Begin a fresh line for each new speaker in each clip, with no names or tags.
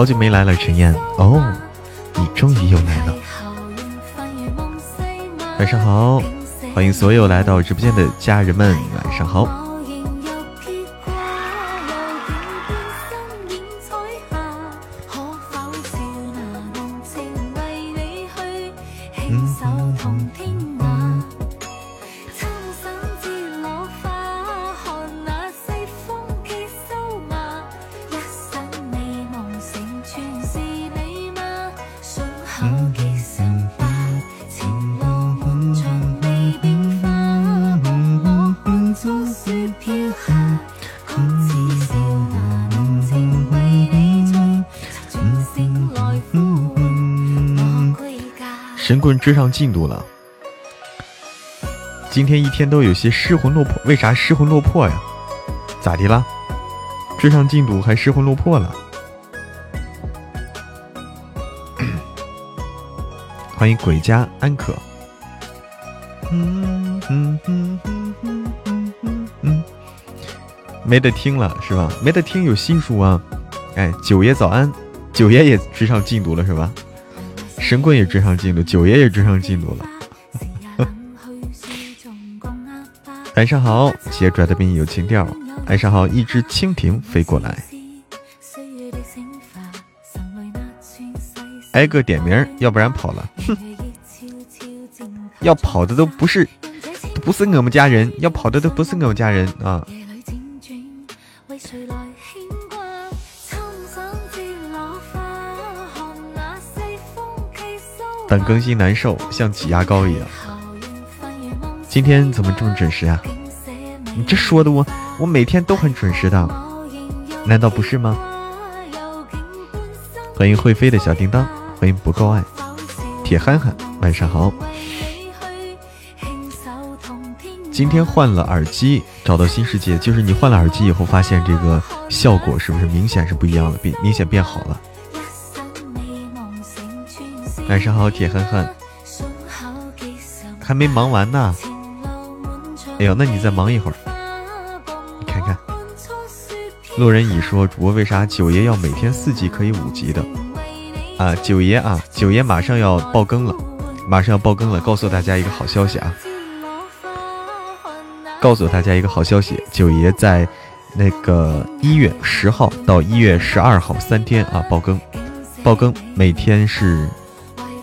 好久没来了，陈燕哦，你终于又来了。晚上好，欢迎所有来到直播间的家人们，晚上好。追上进度了，今天一天都有些失魂落魄，为啥失魂落魄呀？咋的了？追上进度还失魂落魄了？欢迎鬼家安可。嗯嗯嗯嗯嗯嗯嗯，没得听了是吧？没得听有新书啊！哎，九爷早安，九爷也追上进度了是吧？神棍也追上进度，九爷也追上进度了。晚上好，写拽的比你有情调。晚上好，一只蜻蜓飞过来。挨个点名，要不然跑了。哼，要跑的都不是，不是我们家人，要跑的都不是我们家人啊。等更新难受，像挤牙膏一样。今天怎么这么准时呀？你这说的我，我每天都很准时的，难道不是吗？欢迎会飞的小叮当，欢迎不够爱，铁憨憨，晚上好。今天换了耳机，找到新世界，就是你换了耳机以后，发现这个效果是不是明显是不一样了，变明显变好了。晚上好，铁憨憨，还没忙完呢。哎呦，那你再忙一会儿。你看看，路人乙说，主播为啥九爷要每天四级可以五级的？啊，九爷啊，九爷马上要爆更了，马上要爆更了，告诉大家一个好消息啊！告诉大家一个好消息，九爷在那个一月十号到一月十二号三天啊爆更，爆更每天是。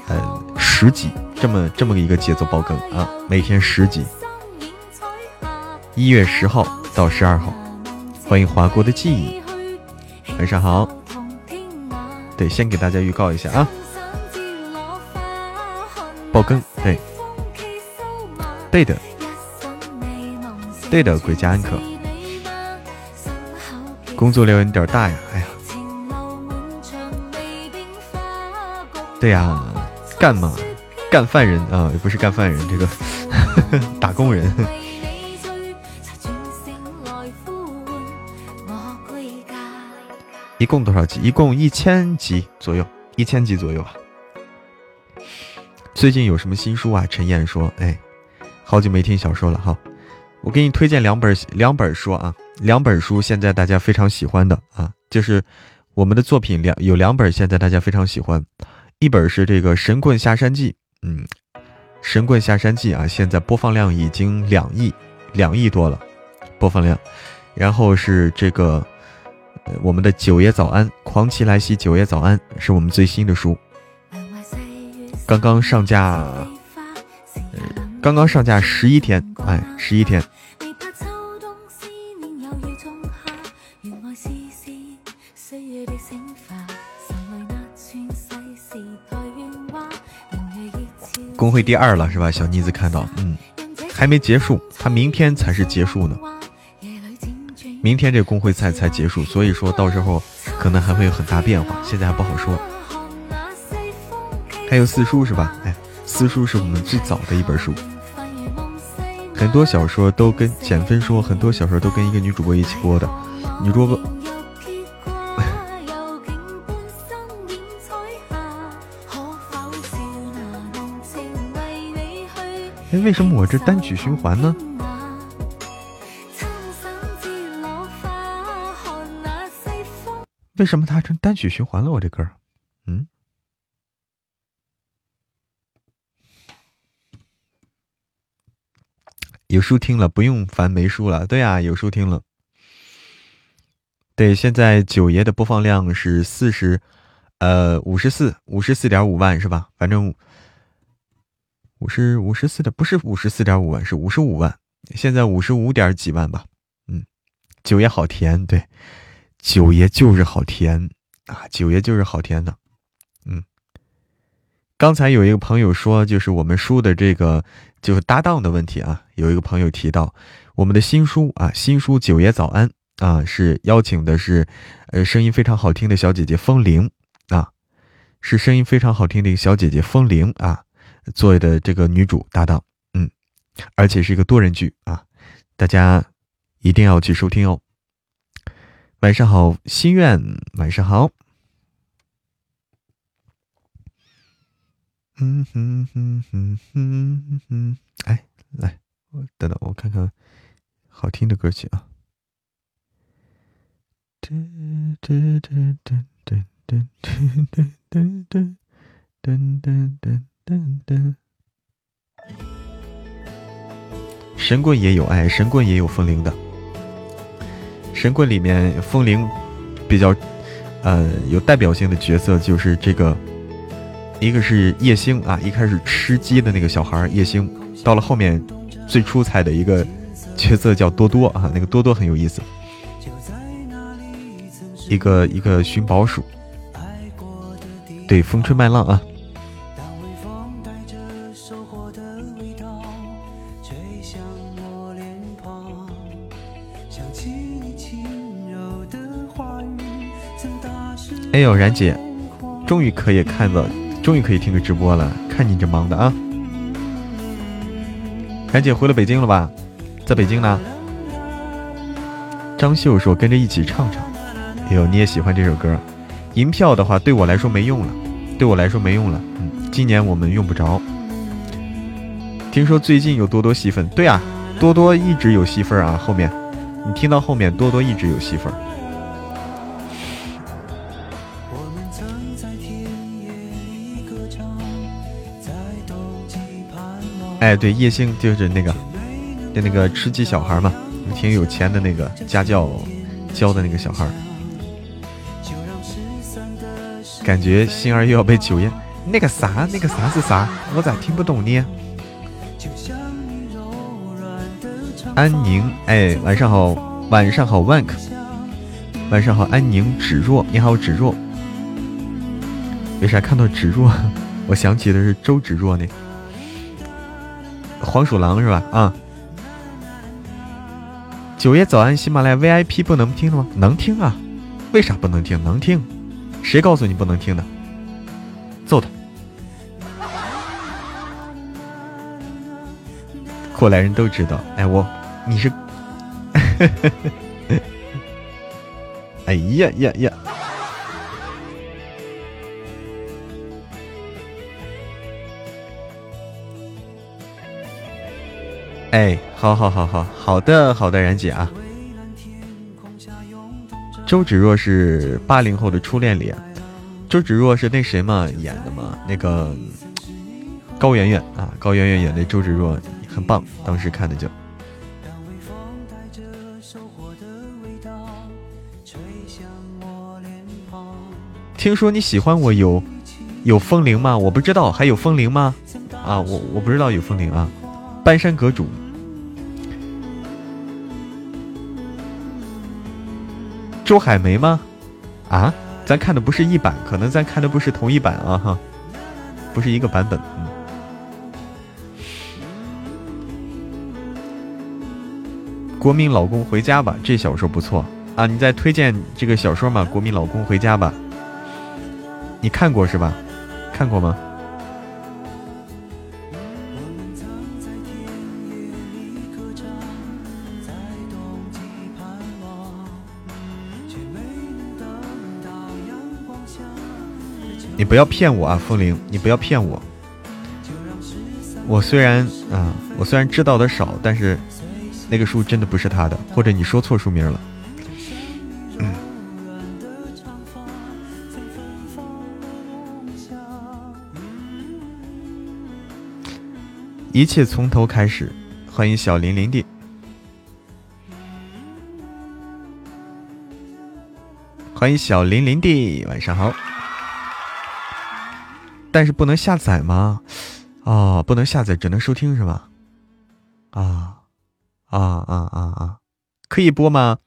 呃，十集这么这么一个节奏爆更啊，每天十集。一月十号到十二号，欢迎划过的记忆，晚上好。对，先给大家预告一下啊，爆更，对，对的，对的，鬼家安可，工作量有点大呀，哎呀，对呀。干嘛？干饭人啊，也不是干饭人，这个 打工人。一共多少集？一共一千集左右，一千集左右吧。最近有什么新书啊？陈燕说：“哎，好久没听小说了哈。我给你推荐两本两本书啊，两本书现在大家非常喜欢的啊，就是我们的作品两有两本现在大家非常喜欢。”一本是这个《神棍下山记》，嗯，《神棍下山记》啊，现在播放量已经两亿，两亿多了，播放量。然后是这个我们的《九爷早安》，《狂骑来袭》，《九爷早安》是我们最新的书，刚刚上架，刚刚上架十一天，哎，十一天。工会第二了是吧？小妮子看到，嗯，还没结束，他明天才是结束呢。明天这工会赛才结束，所以说到时候可能还会有很大变化，现在还不好说。还有四书是吧？哎，四书是我们最早的一本书。很多小说都跟减分说，很多小说都跟一个女主播一起播的，女主播。哎，为什么我这单曲循环呢？为什么它成单曲循环了？我这歌，嗯，有书听了，不用烦没书了。对啊，有书听了。对，现在九爷的播放量是四十，呃，五十四，五十四点五万是吧？反正五十五十四的不是五十四点五万，是五十五万。现在五十五点几万吧。嗯，九爷好甜，对。九爷就是好甜啊！九爷就是好甜的，嗯。刚才有一个朋友说，就是我们书的这个就是搭档的问题啊。有一个朋友提到，我们的新书啊，新书《九爷早安》啊，是邀请的是呃声音非常好听的小姐姐风铃啊，是声音非常好听的一个小姐姐风铃啊做的这个女主搭档，嗯，而且是一个多人剧啊，大家一定要去收听哦。晚上好，心愿。晚上好。嗯哼哼哼哼哼，哎，来，我等等，我看看好听的歌曲啊。噔噔噔噔噔。神棍也有，哎，神棍也有风铃的。神棍里面，风铃比较呃有代表性的角色就是这个，一个是叶星啊，一开始吃鸡的那个小孩叶星，到了后面最出彩的一个角色叫多多啊，那个多多很有意思，一个一个寻宝鼠，对，风吹麦浪啊。哎呦，然姐，终于可以看到，终于可以听个直播了。看你这忙的啊！然姐回了北京了吧？在北京呢。张秀说：“跟着一起唱唱。”哎呦，你也喜欢这首歌？银票的话，对我来说没用了，对我来说没用了。嗯，今年我们用不着。听说最近有多多戏份，对啊，多多一直有戏份啊。后面，你听到后面，多多一直有戏份。哎，对，叶星就是那个，就那个吃鸡小孩嘛，挺有钱的那个家教教的那个小孩。感觉星儿又要被九爷那个啥，那个啥是啥？我咋听不懂呢？安宁，哎，晚上好，晚上好，Wank，晚上好，安宁，芷若，你好，芷若。为啥看到芷若，我想起的是周芷若呢？黄鼠狼是吧？啊，九爷早安，喜马拉雅 VIP 不能听了吗？能听啊，为啥不能听？能听，谁告诉你不能听的？揍他！过来人都知道。哎，我你是，哎呀呀呀！哎，好好好好好的好的，然姐啊，周芷若是八零后的初恋里，周芷若是那谁嘛演的嘛？那个高圆圆啊，高圆圆演的周芷若很棒，当时看的就。听说你喜欢我有有风铃吗？我不知道还有风铃吗？啊，我我不知道有风铃啊。搬山阁主，周海媚吗？啊，咱看的不是一版，可能咱看的不是同一版啊哈，不是一个版本。嗯，国民老公回家吧，这小说不错。啊，你在推荐这个小说吗？国民老公回家吧，你看过是吧？看过吗？你不要骗我啊，风铃！你不要骗我。我虽然啊，我虽然知道的少，但是那个书真的不是他的，或者你说错书名了。一切从头开始，欢迎小林林弟，欢迎小林林弟，晚上好。但是不能下载吗？哦，不能下载，只能收听是吧？啊啊啊啊啊！可以播吗？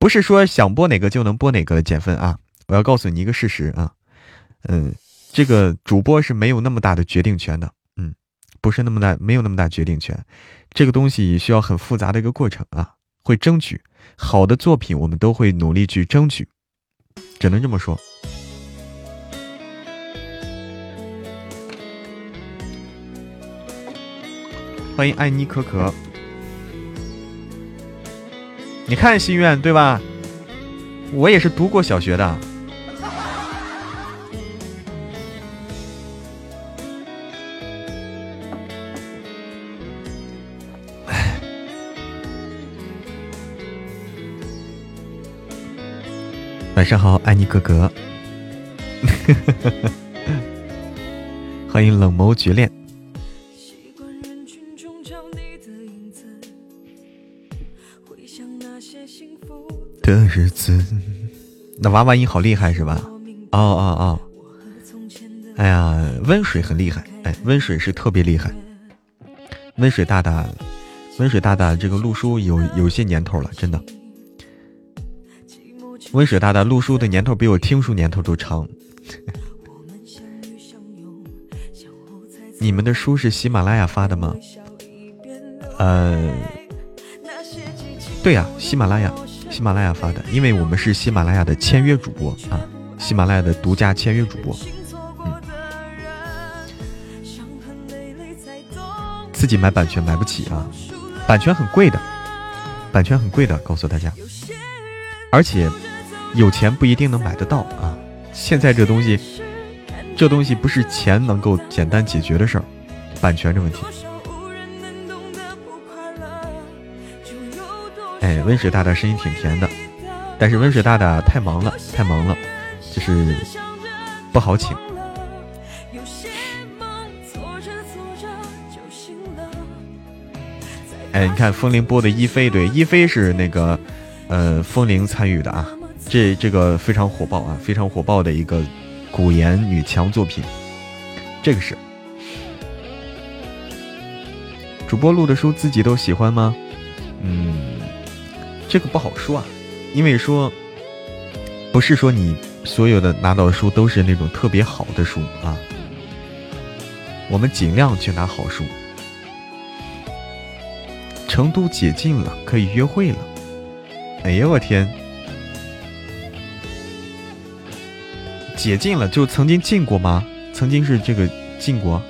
不是说想播哪个就能播哪个的减分啊！我要告诉你一个事实啊，嗯，这个主播是没有那么大的决定权的。嗯不是那么大，没有那么大决定权，这个东西需要很复杂的一个过程啊。会争取好的作品，我们都会努力去争取，只能这么说。欢迎爱妮可可，你看心愿对吧？我也是读过小学的。晚上好，爱你哥哥。欢迎冷眸绝恋。的日子，那娃娃音好厉害是吧？哦哦哦！哎呀，温水很厉害，哎，温水是特别厉害。温水大大，温水大大，这个录书有有些年头了，真的。温水大大录书的年头比我听书年头都长。你们的书是喜马拉雅发的吗？呃，对呀，喜马拉雅，喜马拉雅发的，因为我们是喜马拉雅的签约主播啊，喜马拉雅的独家签约主播。嗯，自己买版权买不起啊，版权很贵的，版权很贵的，告诉大家，而且。有钱不一定能买得到啊！现在这东西，这东西不是钱能够简单解决的事儿，版权这问题。哎，温水大大声音挺甜的，但是温水大大太忙了，太忙了，就是不好请。哎，你看风铃播的一飞，对，一飞是那个呃风铃参与的啊。这这个非常火爆啊，非常火爆的一个古言女强作品，这个是主播录的书自己都喜欢吗？嗯，这个不好说啊，因为说不是说你所有的拿到书都是那种特别好的书啊，我们尽量去拿好书。成都解禁了，可以约会了。哎呀，我天！解禁了，就曾经禁过吗？曾经是这个禁过。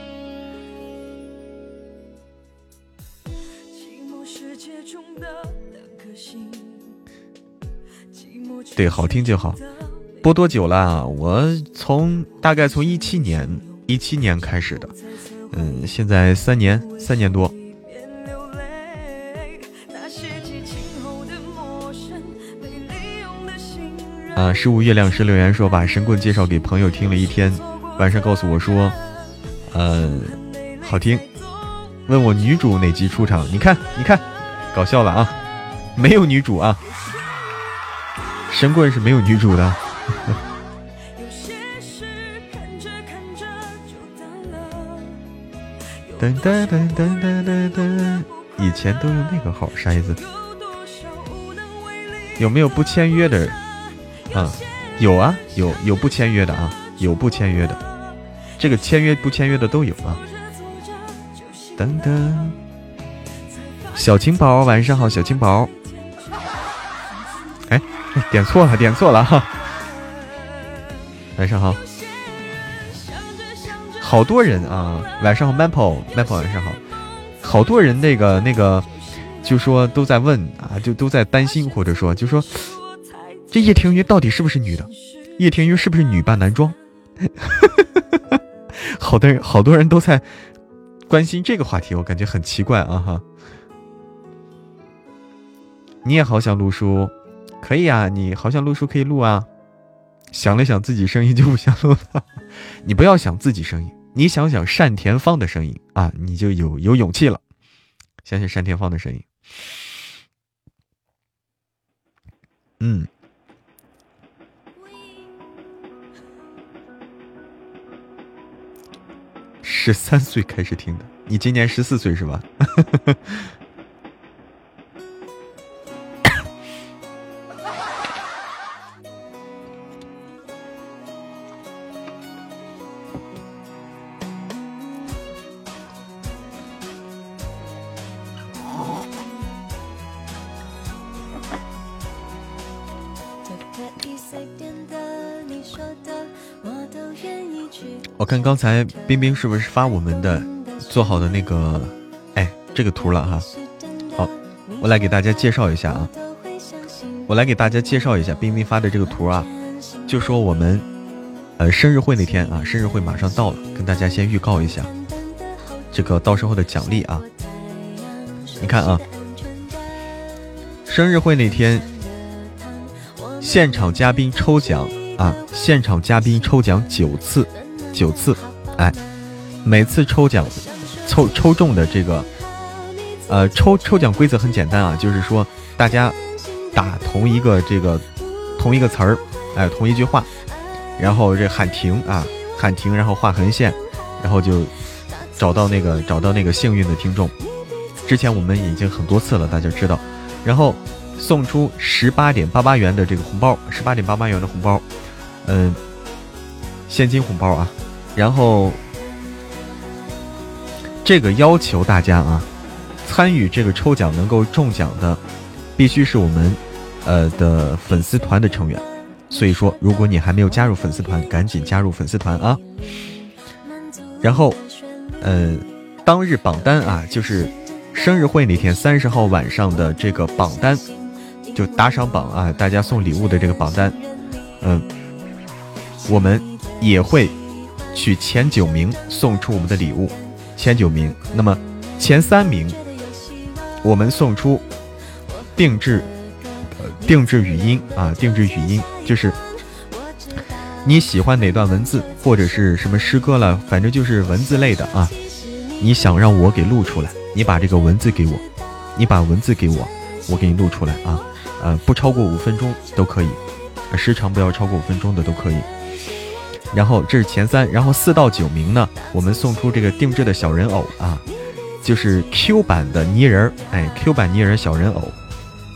对，好听就好。播多久了？我从大概从一七年一七年开始的，嗯，现在三年三年多。啊！十五月亮十留言说把神棍介绍给朋友听了一天，晚上告诉我说，呃，好听。问我女主哪集出场？你看，你看，搞笑了啊！没有女主啊，神棍是没有女主的。噔噔噔噔噔噔噔，以前都用那个号啥意思？有没有不签约的？啊，有啊，有有不签约的啊，有不签约的，这个签约不签约的都有啊。噔噔，小青宝，晚上好，小青宝。点错了，点错了哈。晚上好，好多人啊！晚上好，Maple，Maple，晚上好。好多人那个那个，就说都在问啊，就都在担心，或者说就说这叶庭云到底是不是女的？叶庭云是不是女扮男装？好多人好多人都在关心这个话题，我感觉很奇怪啊哈。你也好想录书，可以啊，你好想录书可以录啊。想了想自己声音就不想录了，你不要想自己声音，你想想单田芳的声音啊，你就有有勇气了。想想单田芳的声音，嗯，十三岁开始听的，你今年十四岁是吧？我看刚才冰冰是不是发我们的做好的那个，哎，这个图了哈。好，我来给大家介绍一下啊。我来给大家介绍一下冰冰发的这个图啊，就说我们呃生日会那天啊，生日会马上到了，跟大家先预告一下这个到时候的奖励啊。你看啊，生日会那天现场嘉宾抽奖啊，现场嘉宾抽奖九次。九次，哎，每次抽奖，抽抽中的这个，呃，抽抽奖规则很简单啊，就是说大家打同一个这个同一个词儿，哎，同一句话，然后这喊停啊，喊停，然后画横线，然后就找到那个找到那个幸运的听众。之前我们已经很多次了，大家知道，然后送出十八点八八元的这个红包，十八点八八元的红包，嗯，现金红包啊。然后，这个要求大家啊，参与这个抽奖能够中奖的，必须是我们呃的粉丝团的成员。所以说，如果你还没有加入粉丝团，赶紧加入粉丝团啊。然后，呃，当日榜单啊，就是生日会那天三十号晚上的这个榜单，就打赏榜啊，大家送礼物的这个榜单，嗯，我们也会。取前九名送出我们的礼物，前九名，那么前三名，我们送出定制，呃，定制语音啊，定制语音就是你喜欢哪段文字或者是什么诗歌了，反正就是文字类的啊，你想让我给录出来，你把这个文字给我，你把文字给我，我给你录出来啊，呃，不超过五分钟都可以，时长不要超过五分钟的都可以。然后这是前三，然后四到九名呢，我们送出这个定制的小人偶啊，就是 Q 版的泥人儿，哎，Q 版泥人小人偶，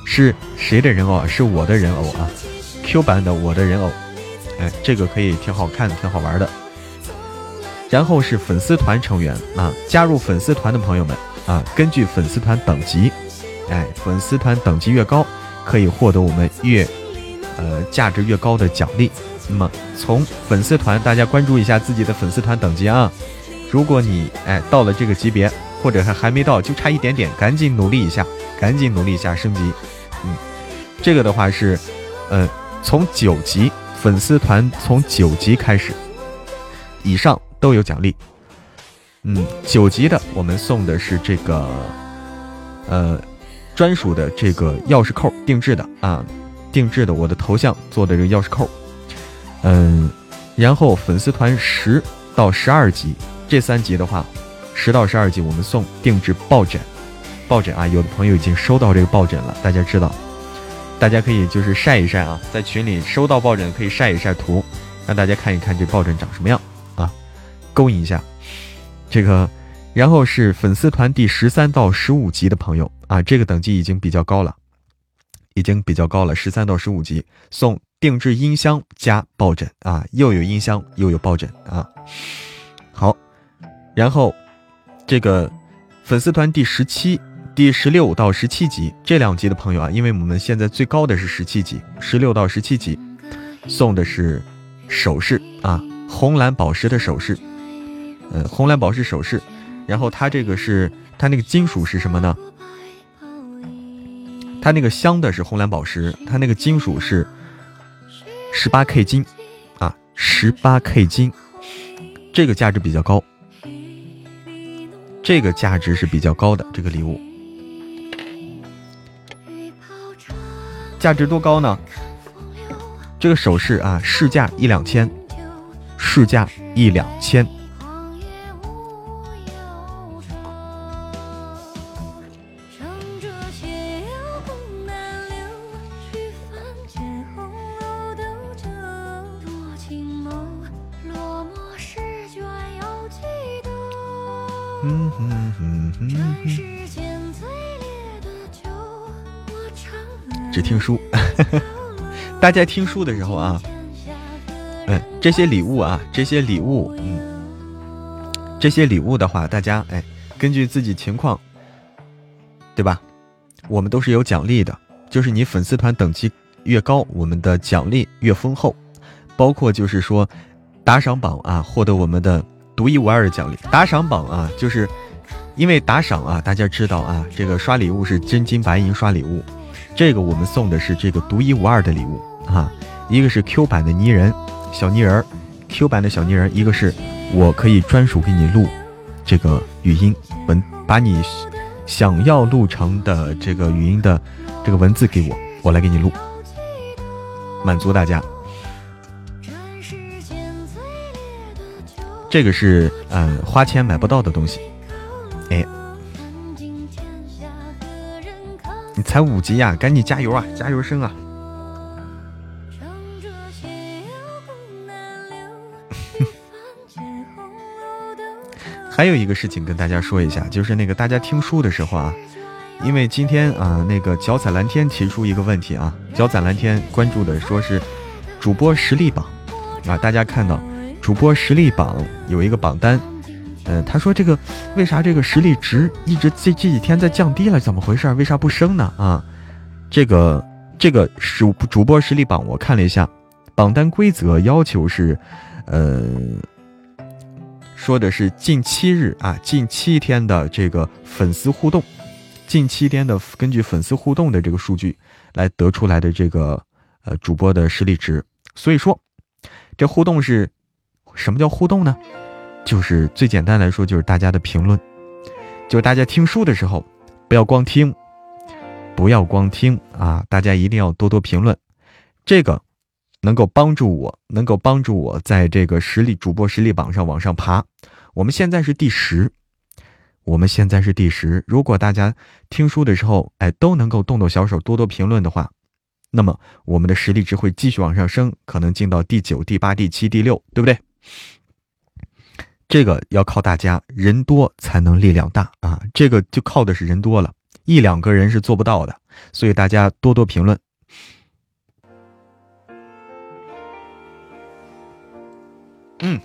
是谁的人偶啊？是我的人偶啊，Q 版的我的人偶，哎，这个可以挺好看的，挺好玩的。然后是粉丝团成员啊，加入粉丝团的朋友们啊，根据粉丝团等级，哎，粉丝团等级越高，可以获得我们越呃价值越高的奖励。那么从粉丝团，大家关注一下自己的粉丝团等级啊。如果你哎到了这个级别，或者还还没到，就差一点点，赶紧努力一下，赶紧努力一下升级。嗯，这个的话是，呃，从九级粉丝团从九级开始以上都有奖励。嗯，九级的我们送的是这个，呃，专属的这个钥匙扣，定制的啊，定制的我的头像做的这个钥匙扣。嗯，然后粉丝团十到十二级这三级的话，十到十二级我们送定制抱枕，抱枕啊，有的朋友已经收到这个抱枕了，大家知道，大家可以就是晒一晒啊，在群里收到抱枕可以晒一晒图，让大家看一看这抱枕长什么样啊，勾引一下。这个，然后是粉丝团第十三到十五级的朋友啊，这个等级已经比较高了，已经比较高了，十三到十五级送。定制音箱加抱枕啊，又有音箱又有抱枕啊，好，然后这个粉丝团第十七第十六到十七集这两集的朋友啊，因为我们现在最高的是十七集，十六到十七集送的是首饰啊，红蓝宝石的首饰，嗯，红蓝宝石首饰，然后它这个是它那个金属是什么呢？它那个镶的是红蓝宝石，它那个金属是十八 K 金啊，十八 K 金，这个价值比较高，这个价值是比较高的这个礼物。价值多高呢？这个首饰啊，市价一两千，市价一两千。大家听书的时候啊，嗯，这些礼物啊，这些礼物，嗯，这些礼物的话，大家哎，根据自己情况，对吧？我们都是有奖励的，就是你粉丝团等级越高，我们的奖励越丰厚，包括就是说打赏榜啊，获得我们的独一无二的奖励。打赏榜啊，就是因为打赏啊，大家知道啊，这个刷礼物是真金白银刷礼物。这个我们送的是这个独一无二的礼物啊，一个是 Q 版的泥人小泥人，Q 版的小泥人，一个是我可以专属给你录这个语音文，把你想要录成的这个语音的这个文字给我，我来给你录，满足大家。这个是嗯花钱买不到的东西，哎。你才五级呀，赶紧加油啊，加油声啊！还有一个事情跟大家说一下，就是那个大家听书的时候啊，因为今天啊，那个脚踩蓝天提出一个问题啊，脚踩蓝天关注的说是主播实力榜啊，大家看到主播实力榜有一个榜单。嗯，他说这个为啥这个实力值一直这这几天在降低了？怎么回事？为啥不升呢？啊，这个这个主主播实力榜我看了一下，榜单规则要求是，呃，说的是近七日啊，近七天的这个粉丝互动，近七天的根据粉丝互动的这个数据来得出来的这个呃主播的实力值。所以说，这互动是什么叫互动呢？就是最简单来说，就是大家的评论，就是大家听书的时候，不要光听，不要光听啊！大家一定要多多评论，这个能够帮助我，能够帮助我在这个实力主播实力榜上往上爬。我们现在是第十，我们现在是第十。如果大家听书的时候，哎，都能够动动小手，多多评论的话，那么我们的实力值会继续往上升，可能进到第九、第八、第七、第六，对不对？这个要靠大家，人多才能力量大啊！这个就靠的是人多了，一两个人是做不到的，所以大家多多评论。嗯，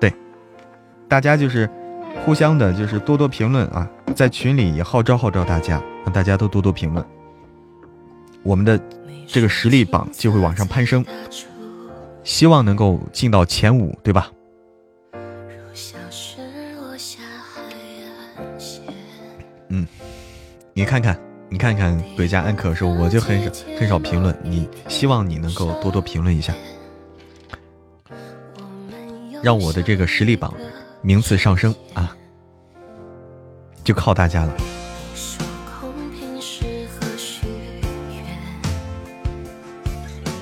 对，大家就是互相的，就是多多评论啊，在群里也号召号召大家，让大家都多多评论，我们的这个实力榜就会往上攀升。希望能够进到前五，对吧？嗯，你看看，你看看鬼家安可说，我就很少很少评论。你希望你能够多多评论一下，让我的这个实力榜名次上升啊，就靠大家了。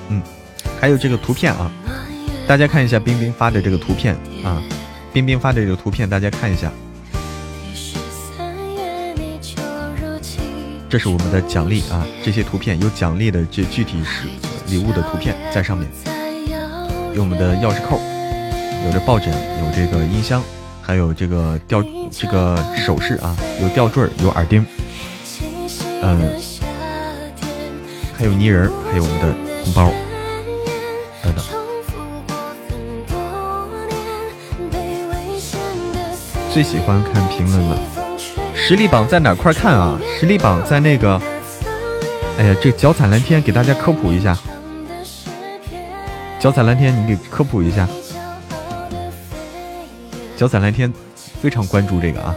嗯还有这个图片啊，大家看一下冰冰发的这个图片啊，冰冰发的这个图片，大家看一下，这是我们的奖励啊，这些图片有奖励的这具体是礼物的图片在上面，有我们的钥匙扣，有这抱枕，有这个音箱，还有这个吊这个首饰啊，有吊坠，有耳钉，嗯，还有泥人，还有我们的红包等等。最喜欢看评论了。实力榜在哪块看啊？实力榜在那个……哎呀，这脚踩蓝天给大家科普一下。脚踩蓝天，你给科普一下。脚踩蓝天非常关注这个啊。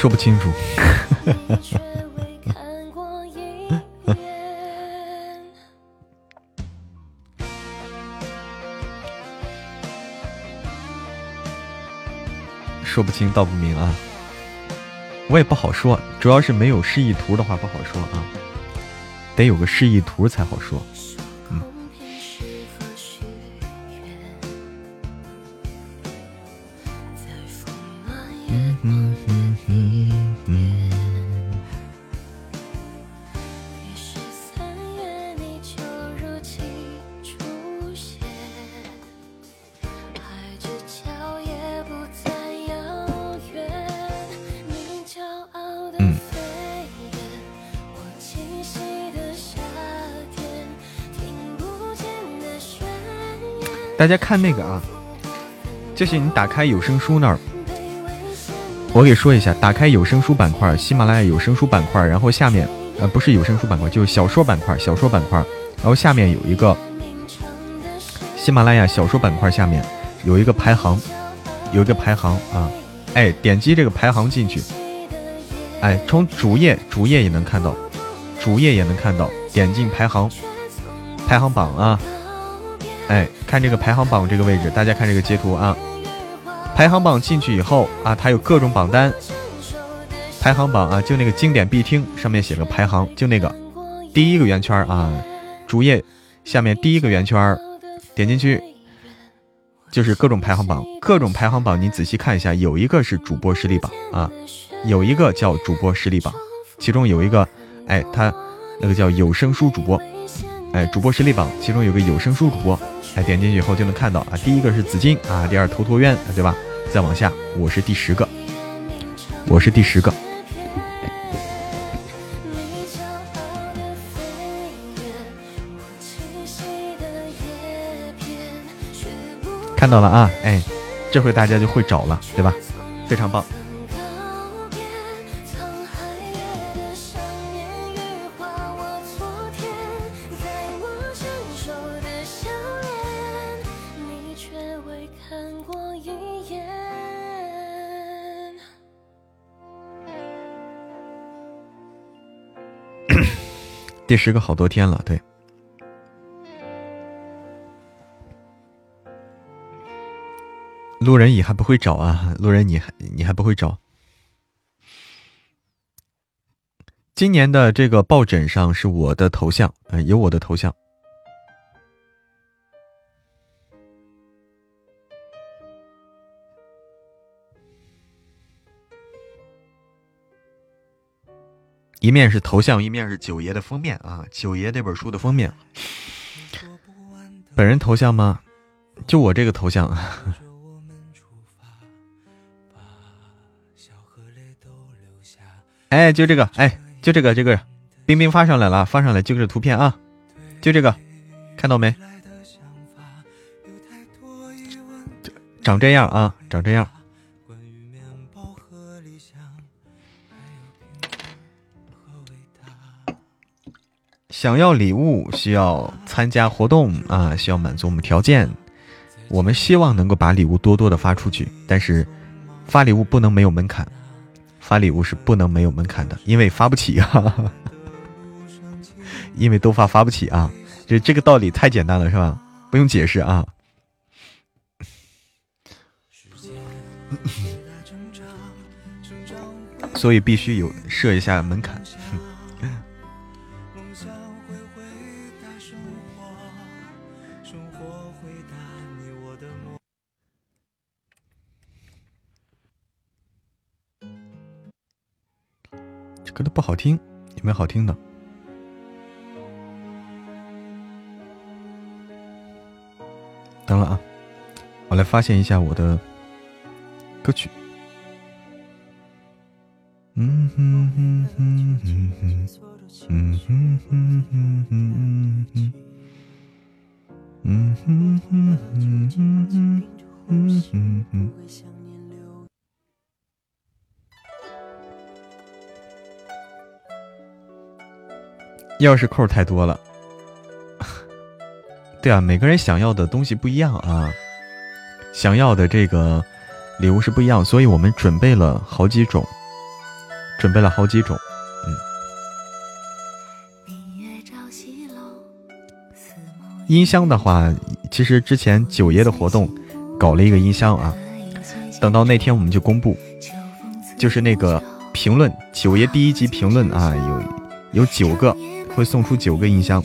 说不清楚。说不清道不明啊，我也不好说，主要是没有示意图的话不好说啊，得有个示意图才好说。嗯大家看那个啊，就是你打开有声书那儿，我给说一下，打开有声书板块，喜马拉雅有声书板块，然后下面呃不是有声书板块，就是小说板块，小说板块，然后下面有一个喜马拉雅小说板块，下面有一个排行，有一个排行啊，哎，点击这个排行进去，哎，从主页主页也能看到，主页也能看到，点进排行排行榜啊。哎，看这个排行榜这个位置，大家看这个截图啊。排行榜进去以后啊，它有各种榜单。排行榜啊，就那个经典必听上面写个排行，就那个第一个圆圈啊，主页下面第一个圆圈，点进去就是各种排行榜。各种排行榜你仔细看一下，有一个是主播实力榜啊，有一个叫主播实力榜，其中有一个哎，它那个叫有声书主播，哎，主播实力榜其中有个有声书主播。哎，点进去以后就能看到啊，第一个是紫金啊，第二头陀渊，对吧？再往下，我是第十个，我是第十个，看到了啊，哎，这回大家就会找了，对吧？非常棒。第十个好多天了，对。路人乙还不会找啊，路人乙还你还不会找。今年的这个抱枕上是我的头像，嗯，有我的头像。一面是头像，一面是九爷的封面啊！九爷那本书的封面，本人头像吗？就我这个头像。哎，就这个，哎，就这个，这个，冰冰发上来了，发上来就这图片啊，就这个，看到没？长这样啊，长这样。想要礼物需要参加活动啊，需要满足我们条件。我们希望能够把礼物多多的发出去，但是发礼物不能没有门槛，发礼物是不能没有门槛的，因为发不起啊，因为都发发不起啊，这这个道理太简单了是吧？不用解释啊，所以必须有设一下门槛。歌都不好听，有没有好听的？等了啊，我来发现一下我的歌曲。
嗯哼哼哼哼哼，嗯哼哼哼哼哼，嗯哼哼哼哼哼哼钥匙扣太多了，对啊，每个人想要的东西不一样啊，想要的这个礼物是不一样，所以我们准备了好几种，准备了好几种，嗯。音箱的话，其实之前九爷的活动搞了一个音箱啊，等到那天我们就公布，就是那个评论九爷第一集评论啊，有有九个。会送出九个音箱。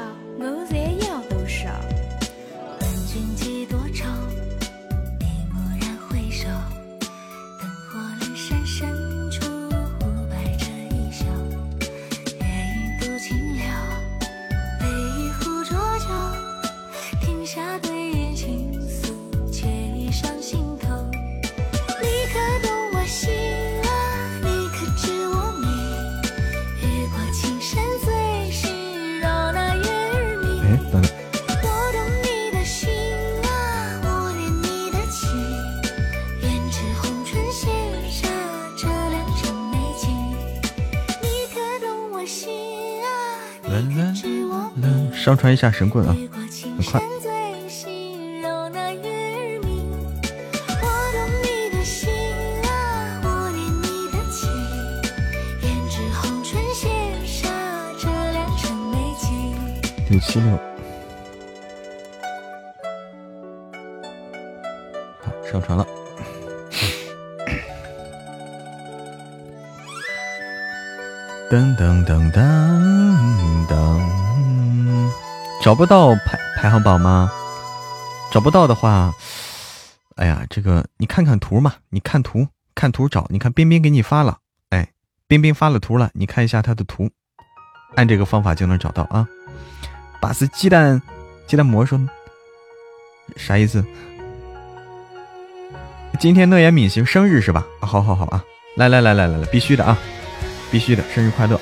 传一下神棍啊，很快。六七六，好，上传了。噔噔噔噔噔。找不到排排行榜吗？找不到的话，哎呀，这个你看看图嘛，你看图，看图找。你看冰冰给你发了，哎，冰冰发了图了，你看一下他的图，按这个方法就能找到啊。巴斯鸡蛋鸡蛋魔说啥意思？今天乐言敏行生日是吧？好好好啊，来来来来来来，必须的啊，必须的，生日快乐！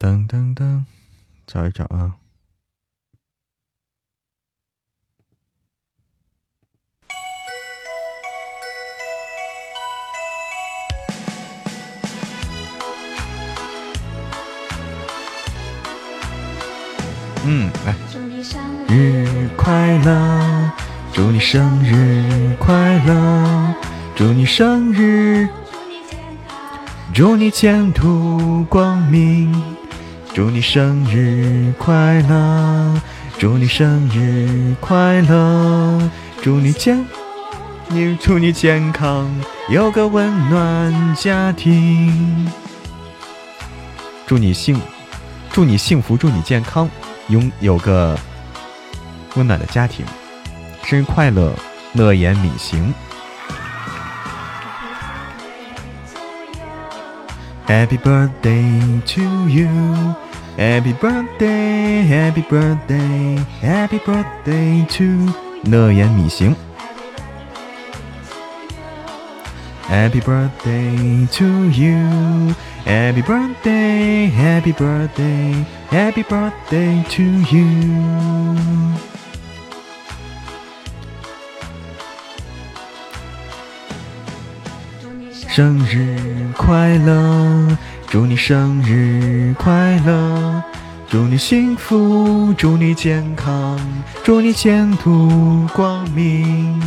噔噔噔，找一找啊！嗯，来，祝你生日快乐，祝你生日快乐，祝你生日，祝你前途光明。祝你生日快乐！祝你生日快乐！祝你健，你祝你健康，有个温暖家庭。祝你幸，祝你幸福，祝你健康，拥有个温暖的家庭。生日快乐！
乐言米行。Happy birthday to you, Happy birthday, Happy birthday, Happy birthday to 乐言米行。Happy birthday to you, Happy birthday, Happy birthday, Happy birthday to you。 生日快乐，祝你生日快乐，祝你幸福，祝你健康，祝你前途光明。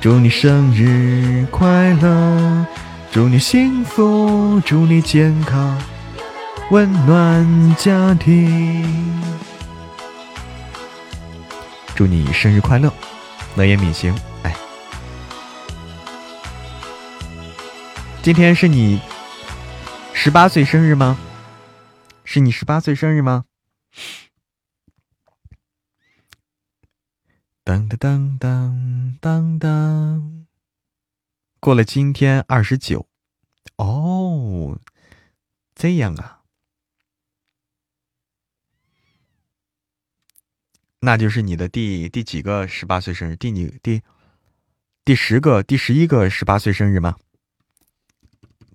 祝你生日快乐，祝你幸福，祝你健康，温暖家庭。祝你生日快乐，乐言敏行。今天是你十八岁生日吗？是你十八岁生日吗？当当当当当当，过了今天二十九，哦，这样啊，那就是你的第第几个十八岁生日？第几第第十个、第十一个十八岁生日吗？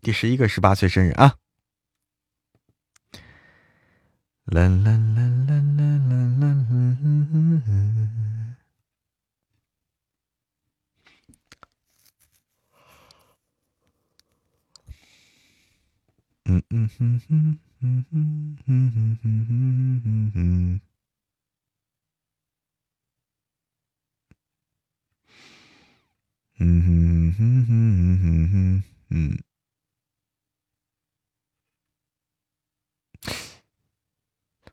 第十一个十八岁生日啊！啦啦啦啦啦啦啦！嗯嗯哼哼哼哼哼哼哼哼哼，嗯哼哼哼哼哼嗯。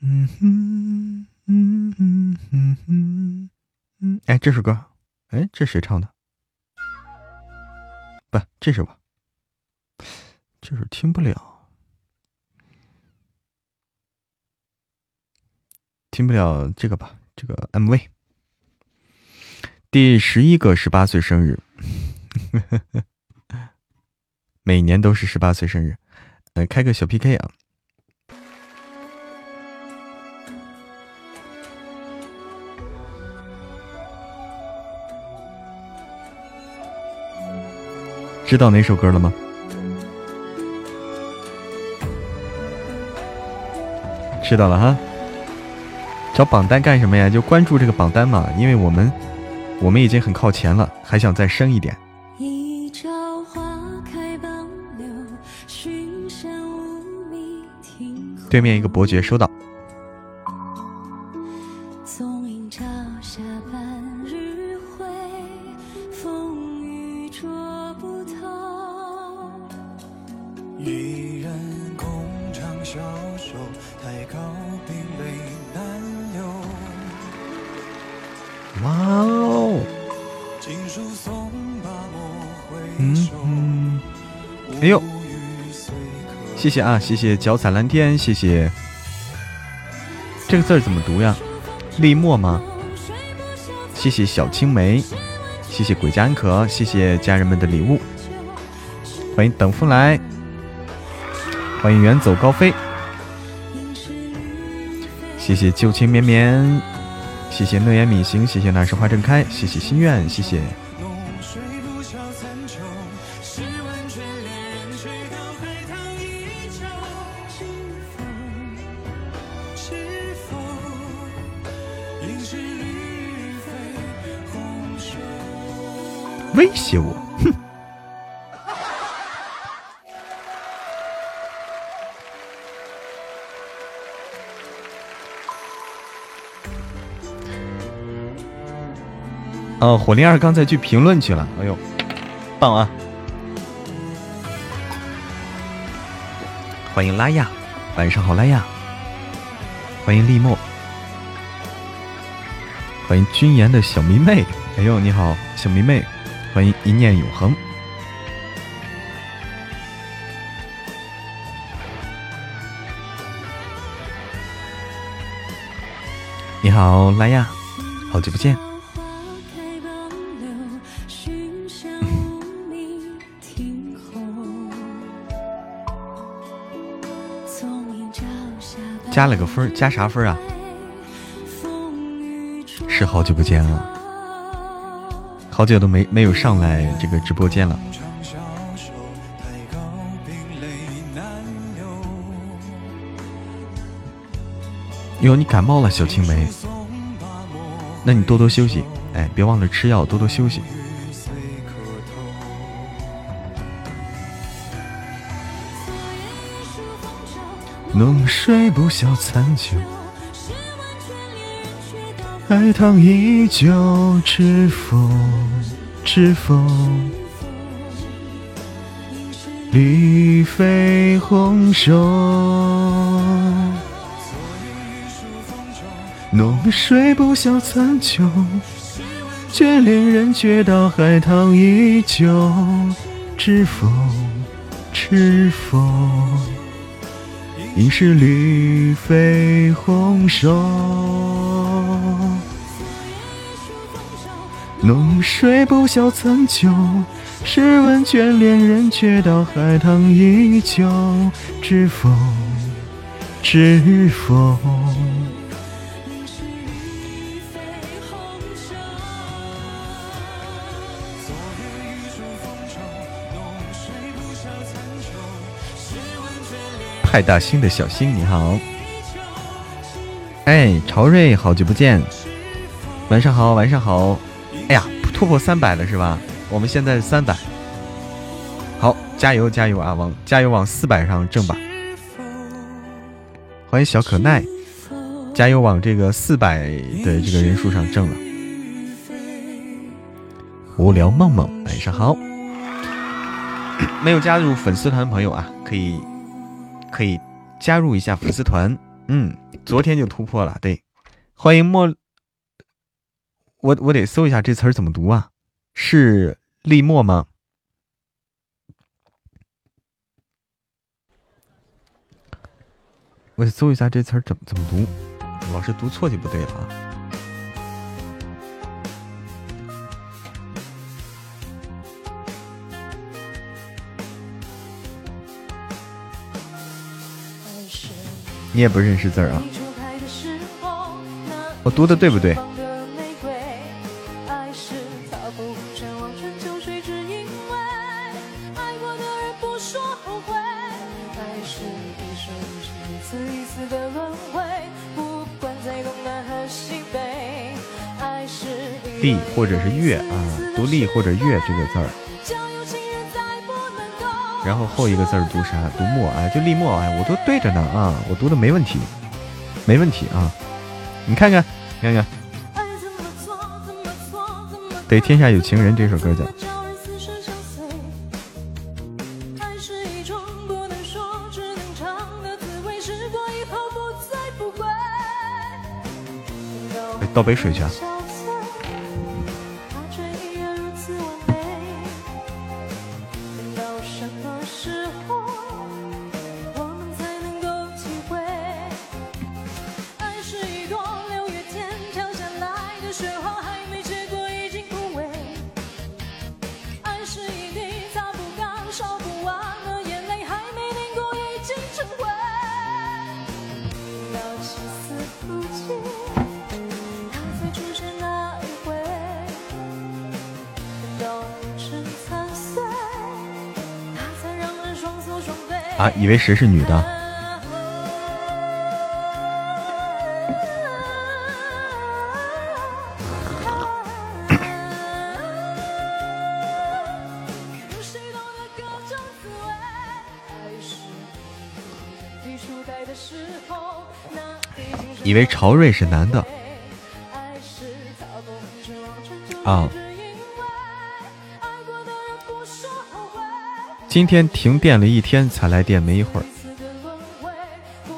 嗯哼嗯哼嗯哼嗯，哎，这首歌，哎，这谁唱的？不，这首吧，这首听不了，听不了这个吧，这个 MV。第十一个十八岁生日，每年都是十八岁生日，呃，开个小 PK 啊。知道哪首歌了吗？知道了哈。找榜单干什么呀？就关注这个榜单嘛，因为我们我们已经很靠前了，还想再升一点。对面一个伯爵收到。谢谢啊，谢谢脚踩蓝天，谢谢。这个字怎么读呀？立墨吗？谢谢小青梅，谢谢鬼家安可，谢谢家人们的礼物。欢迎等风来，欢迎远走高飞，谢谢旧情绵绵，谢谢诺言米行，谢谢那时花正开，谢谢心愿，谢谢。
火灵儿刚才去评论去了，哎呦，棒啊！欢迎拉亚，晚上好，拉亚。欢迎立墨，欢迎君言的小迷妹，哎呦，你好，小迷妹。欢迎一念永恒。你好，拉亚，好久不见。加了个分，加啥分啊？是好久不见了，好久都没没有上来这个直播间了。哟，你感冒了，小青梅？那你多多休息，哎，别忘了吃药，多多休息。浓睡不消残酒，海棠依旧，知否？知否？绿肥红瘦。浓睡不消残酒，眷恋人却道海棠依旧，知否？知否？应是绿肥红瘦，浓睡不消残酒。试问卷帘人，却道海棠依旧。知否？知否？派大星的小星，你好，哎，朝瑞，好久不见，晚上好，晚上好，哎呀，突破三百了是吧？我们现在三百，好，加油加油啊，往加油往四百上挣吧！欢迎小可奈，加油往这个四百的这个人数上挣了。无聊梦梦，晚上好，没有加入粉丝团的朋友啊，可以。可以加入一下粉丝团，嗯，昨天就突破了，对，欢迎莫，我我得搜一下这词儿怎么读啊？是立墨吗？我得搜一下这词儿怎么怎么读，老是读错就不对了啊。你也不认识字儿啊？我读的对不对？立或者是月啊，读立或者月这个字儿。然后后一个字儿读啥？读墨哎，就立墨哎，我都对着呢啊，我读的没问题，没问题啊，你看看，看看，得天下有情人这首歌叫。倒杯水去。以为谁是女的？以为朝瑞是男的。
啊。今天停电了一天才来电，没一会儿。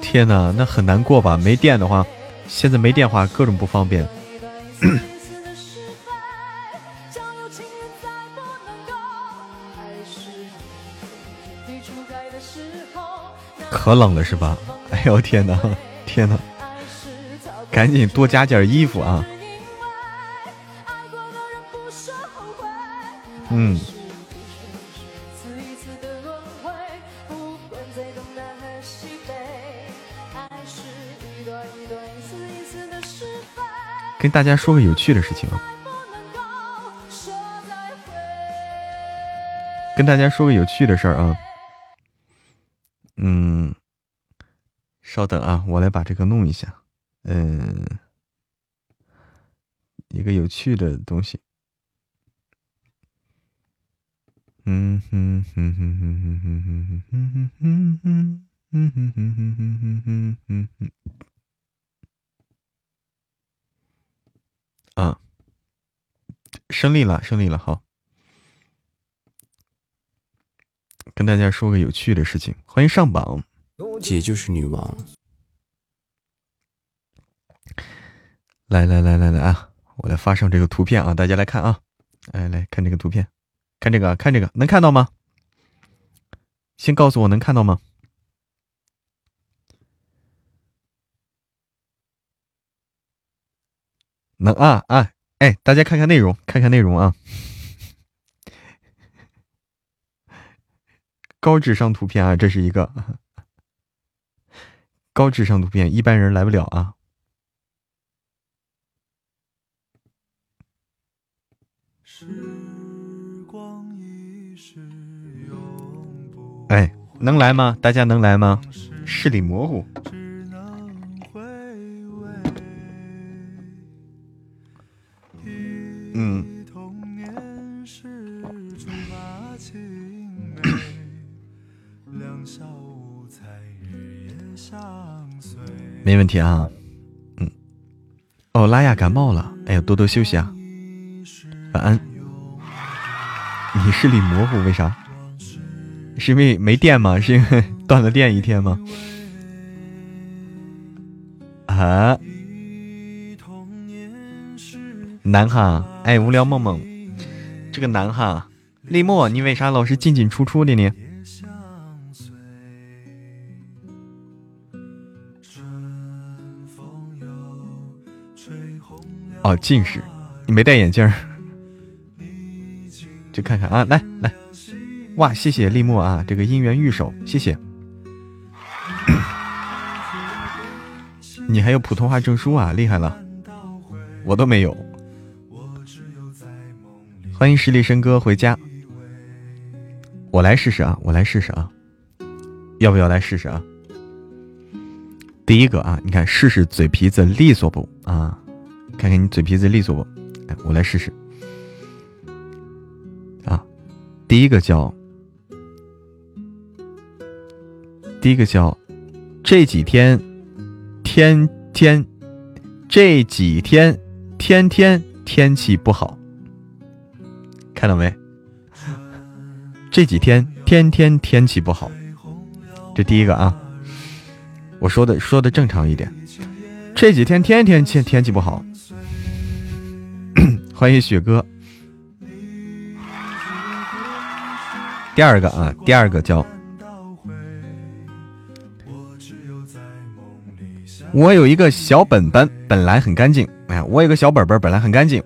天哪，那很难过吧？没电的话，现在没电话各种不方便。可冷了是吧？哎呦天哪，天哪！赶紧多加件衣服啊！嗯。跟大家说个有趣的事情啊！跟大家说个有趣的事儿啊！嗯，稍等啊，我来把这个弄一下。嗯，一个有趣的东西。嗯哼哼哼哼哼哼哼哼哼哼哼哼哼哼哼哼哼。啊，胜利了，胜利了，好。跟大家说个有趣的事情，欢迎上榜，
姐就是女王。
来来来来来啊，我来发上这个图片啊，大家来看啊，来来看这个图片，看这个，看这个，能看到吗？先告诉我能看到吗？能啊啊！哎，大家看看内容，看看内容啊！高智商图片啊，这是一个高智商图片，一般人来不了啊。哎，能来吗？大家能来吗？视力模糊。嗯。没问题啊。嗯。哦，拉雅感冒了，哎呀，多多休息啊。晚安。你视力模糊，为啥？是因为没电吗？是因为 断了电一天吗？啊？难哈。哎，无聊梦梦，这个难哈，立墨，你为啥老是进进出出的呢？哦，近视，你没戴眼镜儿，就看看啊，来来，哇，谢谢立墨啊，这个姻缘玉手，谢谢。你还有普通话证书啊，厉害了，我都没有。欢迎实力生哥回家，我来试试啊！我来试试啊！要不要来试试啊？第一个啊，你看试试嘴皮子利索不啊？看看你嘴皮子利索不？哎，我来试试啊！第一个叫，第一个叫这几天天天这几天天天天气不好。看到没？这几天天天天气不好，这第一个啊。我说的说的正常一点，这几天天天天天气不好。欢迎雪哥。第二个啊，第二个叫，我有一个小本本，本来很干净。哎呀，我有个小本本，本来很干净。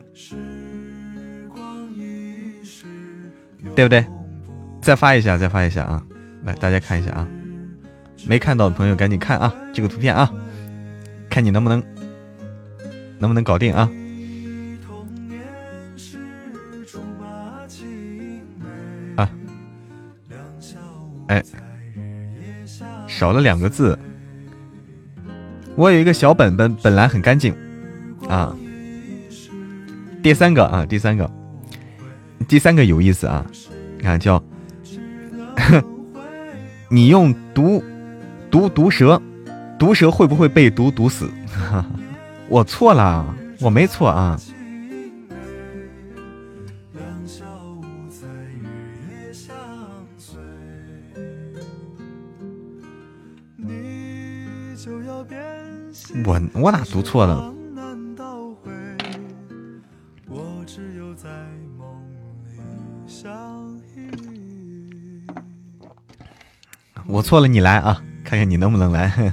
对不对？再发一下，再发一下啊！来，大家看一下啊！没看到的朋友赶紧看啊！这个图片啊，看你能不能能不能搞定啊！啊！哎，少了两个字。我有一个小本本，本来很干净啊。第三个啊，第三个。第三个有意思啊，你看叫，你用毒毒毒蛇，毒蛇会不会被毒毒死？我错了，我没错啊，我我哪读错了？我错了，你来啊，看看你能不能来。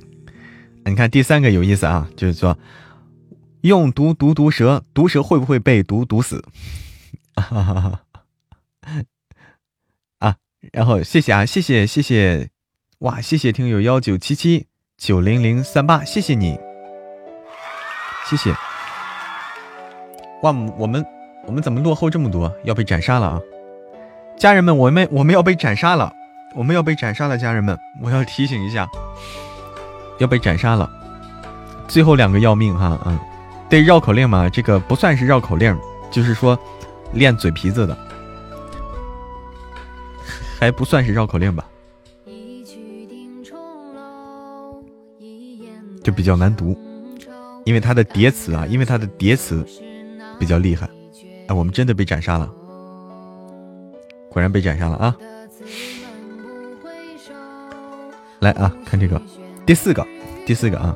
你看第三个有意思啊，就是说用毒毒毒蛇，毒蛇会不会被毒毒死？啊，然后谢谢啊，谢谢谢谢，哇，谢谢听友幺九七七九零零三八，谢谢你，谢谢。哇，我们我们怎么落后这么多？要被斩杀了啊！家人们，我们我们要被斩杀了，我们要被斩杀了，家人们，我要提醒一下。要被斩杀了，最后两个要命哈，嗯，对，绕口令嘛，这个不算是绕口令，就是说练嘴皮子的，还不算是绕口令吧？就比较难读，因为它的叠词啊，因为它的叠词比较厉害，哎，我们真的被斩杀了，果然被斩杀了啊！来啊，看这个。第四个，第四个啊，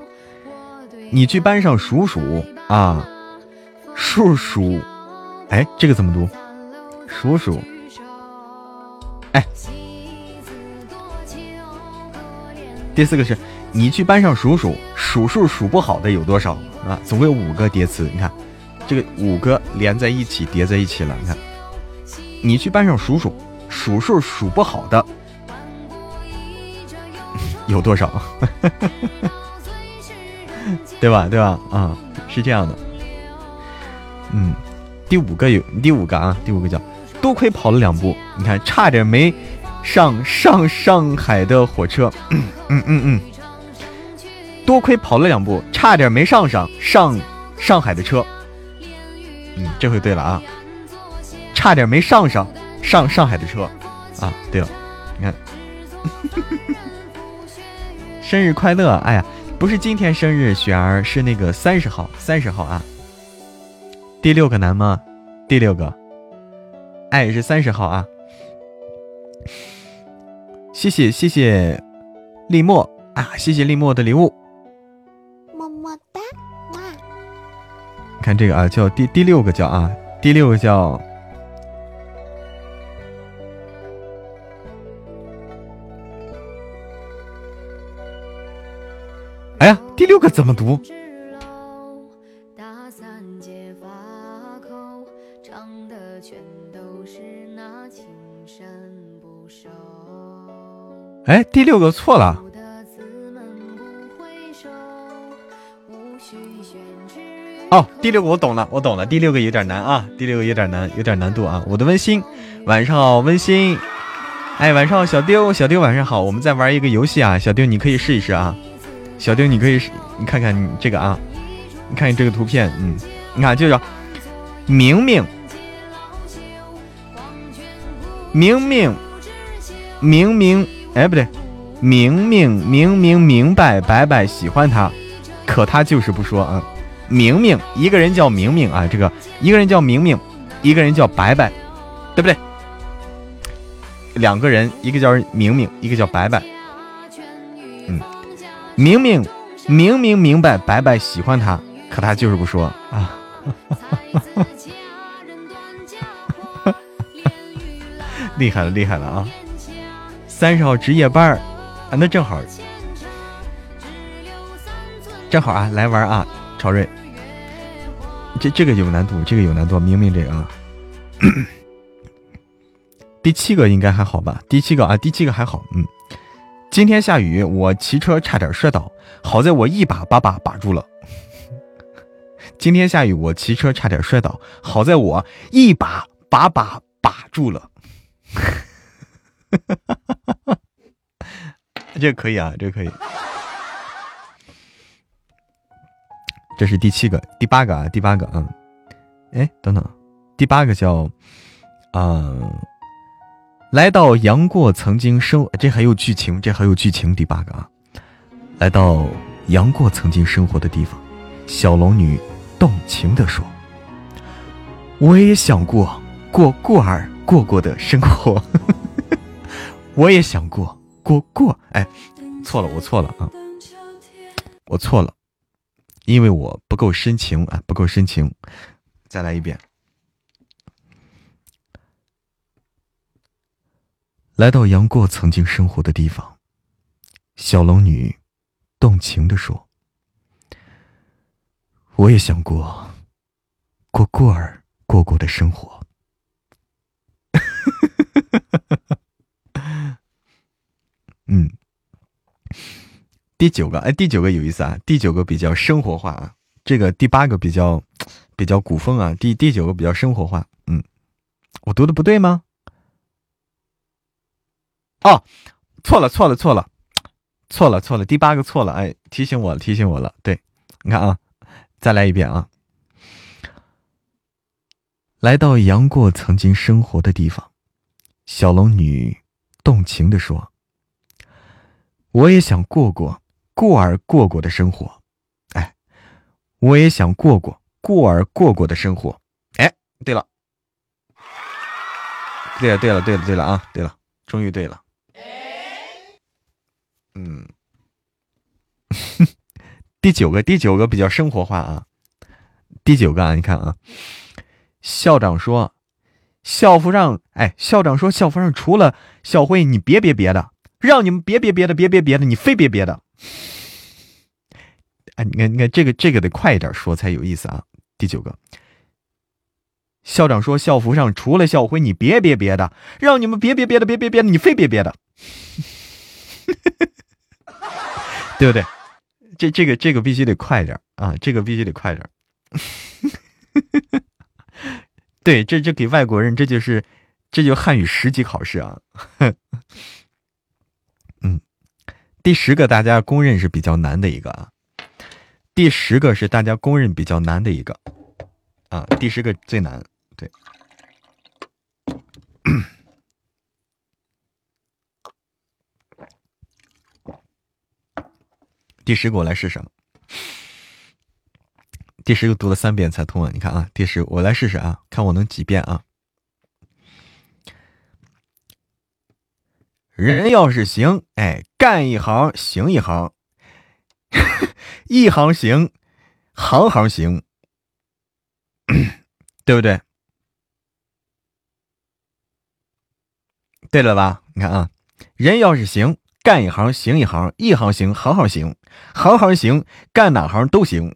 你去班上数数啊，数数，哎，这个怎么读？数数，哎，第四个是你去班上数数，数数数不好的有多少啊？总共有五个叠词，你看，这个五个连在一起叠在一起了，你看，你去班上数数，数数数不好的。有多少？对吧？对吧？啊，是这样的。嗯，第五个有第五个啊，第五个叫多亏跑了两步，你看差点没上上上海的火车。嗯嗯嗯，多亏跑了两步，差点没上上上上海的车。嗯，这回对了啊，差点没上上上上海的车。啊，对了，你看。生日快乐！哎呀，不是今天生日，雪儿是那个三十号，三十号啊。第六个难吗？第六个，哎，是三十号啊。谢谢谢谢，立墨啊，谢谢立墨的礼物，么么哒，哇！看这个啊，叫第第六个叫啊，第六个叫。第六个怎么读？哎，第六个错了。哦，第六个我懂了，我懂了。第六个有点难啊，第六个有点难，有点难度啊。我的温馨，晚上好，温馨。哎，晚上好，小丢，小丢，晚上好。我们在玩一个游戏啊，小丢，你可以试一试啊。小丁，你可以你看看你这个啊，你看这个图片，嗯，你看就是明明明明明明，哎不对，明明明明明白白白喜欢他，可他就是不说啊。明明一个人叫明明啊，这个一个人叫明明，一个人叫白白，对不对？两个人，一个叫明明，一个叫白白。明明明明明白白白喜欢他，可他就是不说啊！厉害了，厉害了啊！三十号值夜班啊，那正好，正好啊，来玩啊，超瑞，这这个有难度，这个有难度，明明这个啊，第七个应该还好吧？第七个啊，第七个还好，嗯。今天下雨，我骑车差点摔倒，好在我一把把把把住了。今天下雨，我骑车差点摔倒，好在我一把把把把住了。这可以啊，这可以。这是第七个，第八个啊，第八个，嗯，哎，等等，第八个叫，嗯。来到杨过曾经生，这还有剧情，这还有剧情。第八个啊，来到杨过曾经生活的地方，小龙女动情的说：“我也想过过过儿过过的生活，我也想过过过。哎，错了，我错了啊，我错了，因为我不够深情啊，不够深情。再来一遍。来到杨过曾经生活的地方，小龙女动情的说：“我也想过过过儿过过的生活。”嗯，第九个，哎，第九个有意思啊，第九个比较生活化啊，这个第八个比较比较古风啊，第第九个比较生活化。嗯，我读的不对吗？哦，错了错了错了，错了错了，第八个错了，哎，提醒我了，提醒我了。对，你看啊，再来一遍啊。来到杨过曾经生活的地方，小龙女动情的说：“我也想过过过儿过过的生活，哎，我也想过过过儿过过的生活。”哎，对了，对了，对了，对了，对了啊，对了，终于对了。嗯，第九个，第九个比较生活化啊。第九个啊，你看啊，校长说，校服上，哎，校长说，校服上除了小辉，你别别别的，让你们别别别的，别别别的，你非别别的。哎，你看，你看这个，这个得快一点说才有意思啊。第九个，校长说，校服上除了校徽，你别别别的，让你们别别别的，别别别的，你非别别的。对不对？这这个这个必须得快点啊！这个必须得快点。对，这这给外国人，这就是这就汉语十级考试啊。嗯，第十个大家公认是比较难的一个啊。第十个是大家公认比较难的一个啊。第十个最难，对。第十个我来试试。第十个读了三遍才通啊！你看啊，第十我来试试啊，看我能几遍啊？人要是行，哎，干一行行一行，一行行，行行行，对不对？对了吧？你看啊，人要是行。干一行行一行，一行行行行行，行行行，干哪行都行。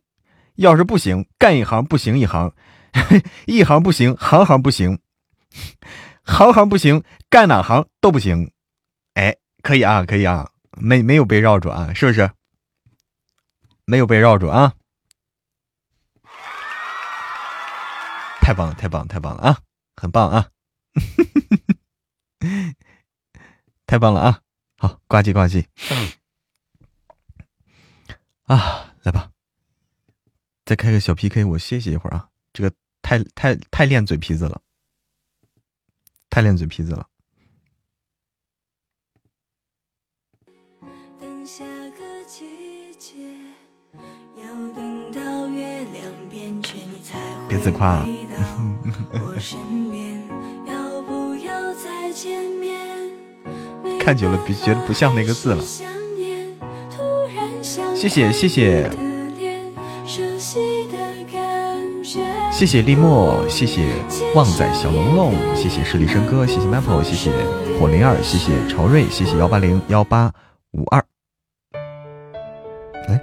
要是不行，干一行不行一行，一行不行，行行不行，行行不行，干哪行都不行。哎，可以啊，可以啊，没没有被绕住啊，是不是？没有被绕住啊，太棒了，太棒了，太棒了啊，很棒啊，太棒了啊。好，挂机挂机。啊，来吧，再开个小 PK，我歇息一会儿啊。这个太太太练嘴皮子了，太练嘴皮子了。别自夸啊。看久了，比觉得不像那个字了。谢谢谢谢，谢谢立墨，谢谢旺仔小龙龙，谢谢十里笙歌，谢谢 Maple，谢谢火灵儿，谢谢朝瑞，谢谢幺八零幺八五二。哎，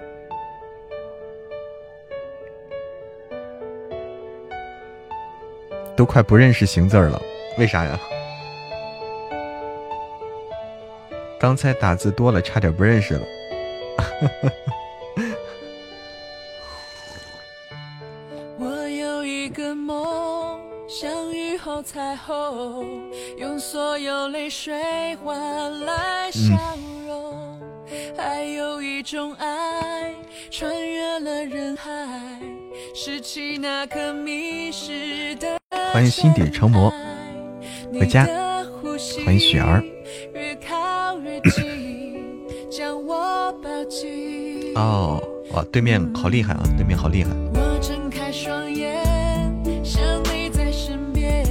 都快不认识行字了，为啥呀？刚才打字多了，差点不认识了。我有一个梦，像雨后彩虹，用所有泪水换来笑容。还有一种爱，穿越了人海，拾起那颗迷失的。欢迎心底成魔回家，欢迎雪儿。指将我抱紧。哦，哇，对面好厉害啊！对面好厉害。
我睁开双眼，想你在身边，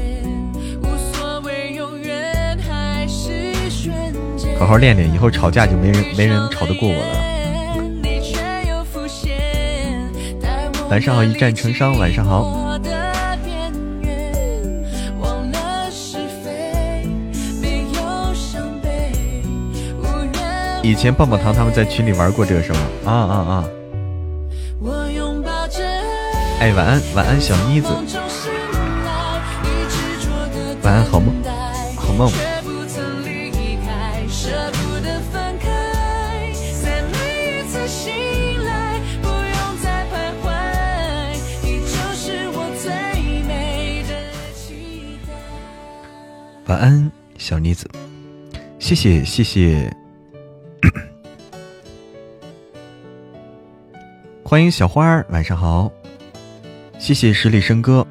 无所谓永远还是瞬间。
好好练练，以后吵架就没人没人吵得过我了。晚上好，一战成伤。晚上好。以前棒棒糖他们在群里玩过这个是吗？啊啊啊！哎，晚安，晚安，小妮子。晚安，好梦，好梦。晚安，小妮子。谢谢，谢谢。欢迎小花儿，晚上好。谢谢十里笙歌。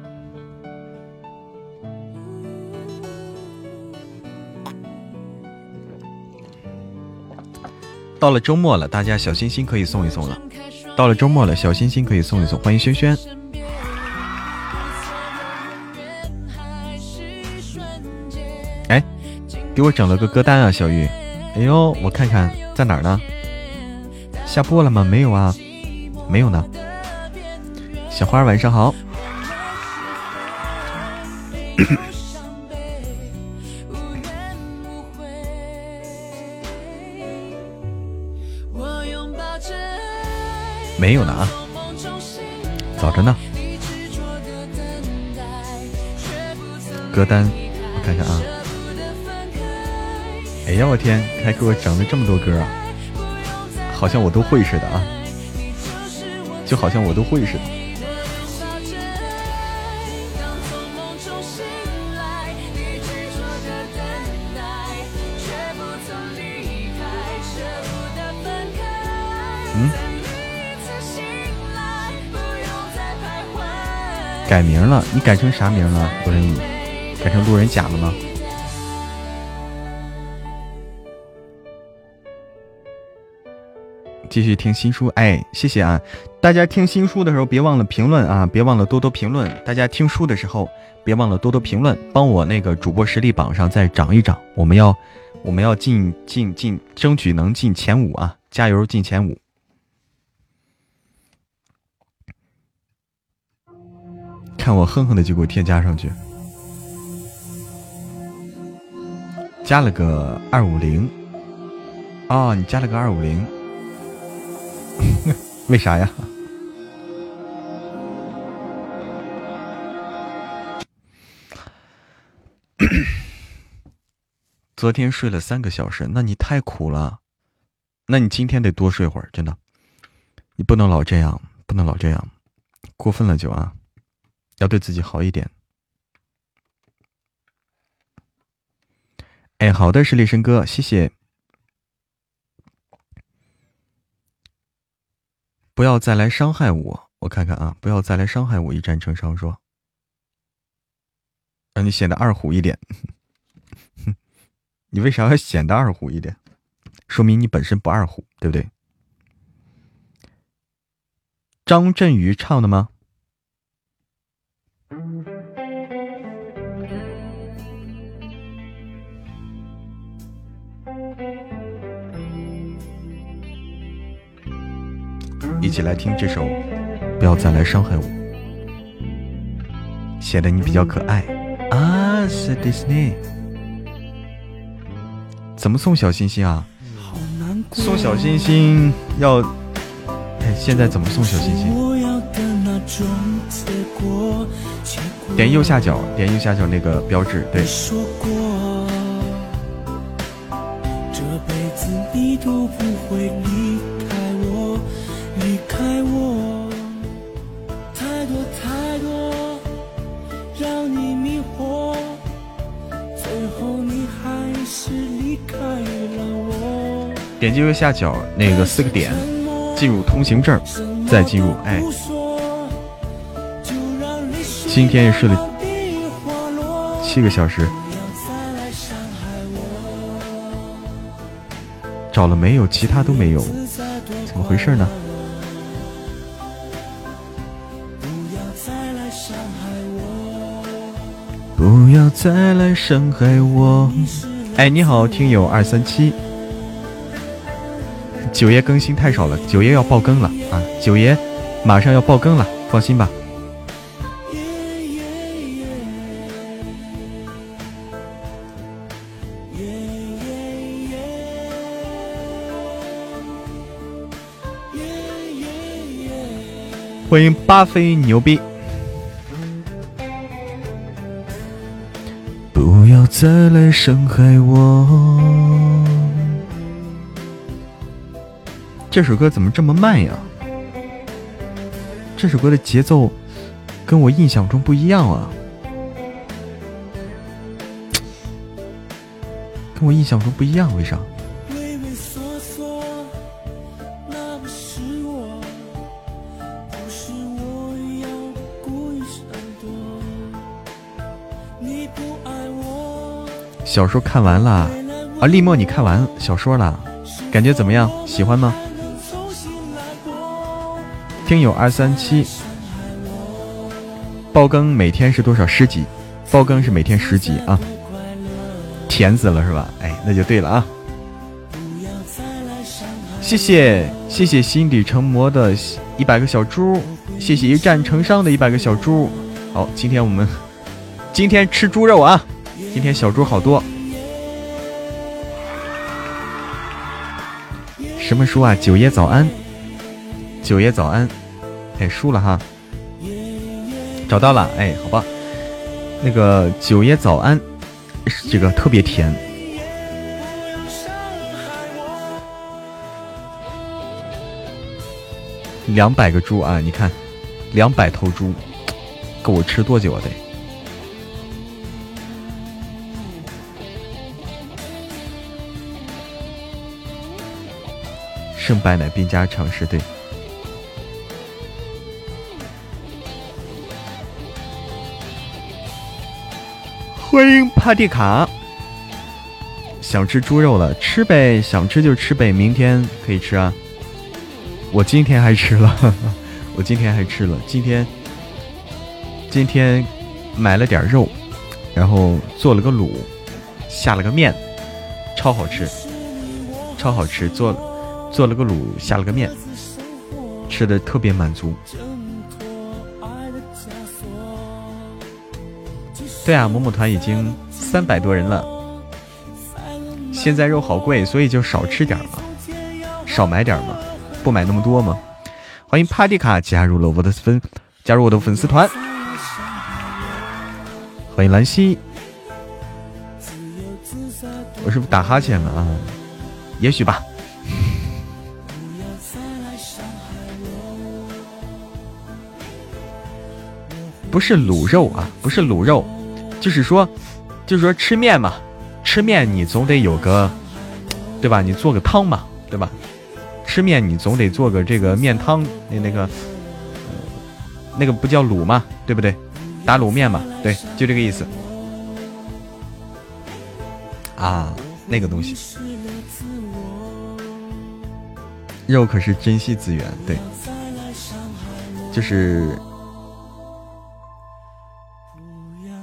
到了周末了，大家小心心可以送一送了。到了周末了，小心心可以送一送。欢迎轩轩。哎，给我整了个歌单啊，小玉。哎呦，我看看在哪儿呢？下播了吗？没有啊。没有呢，小花晚上好。没有呢啊，早着呢。歌单，我看看啊。哎呀，我天，还给我整了这么多歌啊，好像我都会似的啊。就好像我都会似的。嗯？改名了？你改成啥名了？路人乙，改成路人甲了吗？继续听新书，哎，谢谢啊！大家听新书的时候别忘了评论啊，别忘了多多评论。大家听书的时候别忘了多多评论，帮我那个主播实力榜上再涨一涨。我们要，我们要进进进，争取能进前五啊！加油，进前五！看我哼哼的就给我添加上去，加了个二五零。哦，你加了个二五零。为啥呀？昨天睡了三个小时，那你太苦了。那你今天得多睡会儿，真的。你不能老这样，不能老这样，过分了就啊，要对自己好一点。哎，好的，是立生哥，谢谢。不要再来伤害我，我看看啊！不要再来伤害我，一战成伤说，让你显得二虎一点。你为啥要显得二虎一点？说明你本身不二虎，对不对？张振宇唱的吗？一起来听这首，不要再来伤害我，显得你比较可爱啊！是 Disney，怎么送小心心啊？送小心心要，哎，现在怎么送小心心？点右下角，点右下角那个标志，对。这辈子你都不会迷点击右下角那个四个点，进入通行证，再进入。哎，今天也睡了七个小时，找了没有？其他都没有，怎么回事呢？不要再来伤害我！哎，你好，听友二三七。九爷更新太少了，九爷要爆更了啊！九爷马上要爆更了，放心吧。欢迎巴菲牛逼！不要再来伤害我。这首歌怎么这么慢呀？这首歌的节奏跟我印象中不一样啊，跟我印象中不一样，为啥？小说看完了啊，立墨，你看完小说了，感觉怎么样？喜欢吗？听友二三七，爆更每天是多少？十级？爆更是每天十级啊？甜死了是吧？哎，那就对了啊！谢谢谢谢心底成魔的一百个小猪，谢谢一战成伤的一百个小猪。好，今天我们 今天吃猪肉啊！今天小猪好多，什么书啊？九爷早安，九爷早安，哎，输了哈，找到了，哎，好吧，那个九爷早安，这个特别甜，两百个猪啊！你看，两百头猪，够我吃多久啊？得。正白奶兵家常事对，欢迎帕蒂卡。想吃猪肉了，吃呗，想吃就吃呗，明天可以吃啊。我今天还吃了，我今天还吃了，今天今天买了点肉，然后做了个卤，下了个面，超好吃，超好吃，做。做了个卤，下了个面，吃的特别满足。对啊，某某团已经三百多人了。现在肉好贵，所以就少吃点嘛，少买点嘛，不买那么多嘛。欢迎帕蒂卡加入了我的粉，加入我的粉丝团。欢迎兰溪，我是不是打哈欠了啊？也许吧。不是卤肉啊，不是卤肉，就是说，就是说吃面嘛，吃面你总得有个，对吧？你做个汤嘛，对吧？吃面你总得做个这个面汤，那那个，那个不叫卤嘛，对不对？打卤面嘛，对，就这个意思。啊，那个东西，肉可是珍惜资源，对，就是。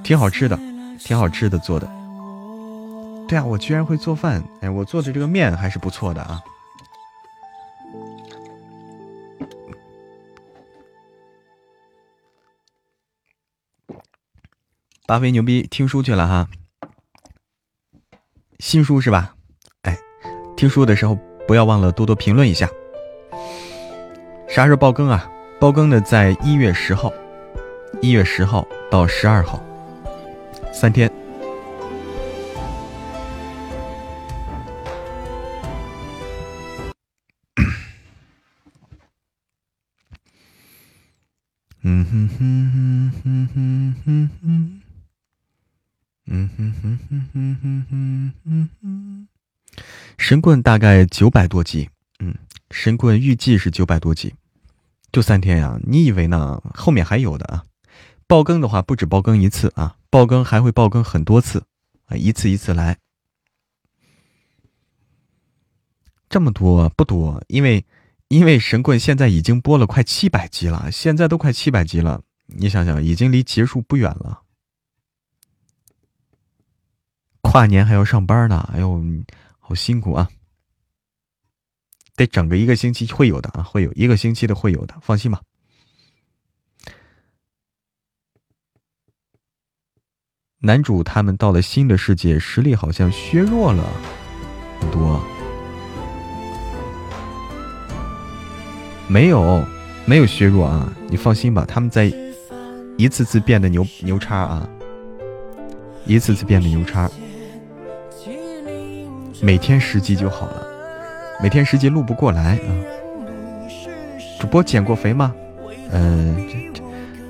挺好吃的，挺好吃的做的。对啊，我居然会做饭！哎，我做的这个面还是不错的啊。巴菲牛逼，听书去了哈。新书是吧？哎，听书的时候不要忘了多多评论一下。啥时候爆更啊？爆更的在一月十号，一月十号到十二号。三天。嗯哼哼哼哼哼哼哼，嗯哼哼哼哼哼哼哼。神棍大概九百多集，嗯，神棍预计是九百多集，就三天呀？你以为呢？后面还有的啊！爆更的话，不止爆更一次啊，爆更还会爆更很多次啊，一次一次来。这么多不多，因为因为神棍现在已经播了快七百集了，现在都快七百集了，你想想，已经离结束不远了。跨年还要上班呢，哎呦，好辛苦啊！得整个一个星期会有的啊，会有一个星期的会有的，放心吧。男主他们到了新的世界，实力好像削弱了很多。没有，没有削弱啊，你放心吧，他们在一次次变得牛牛叉啊，一次次变得牛叉。每天十级就好了，每天十级录不过来啊。主播减过肥吗？嗯，这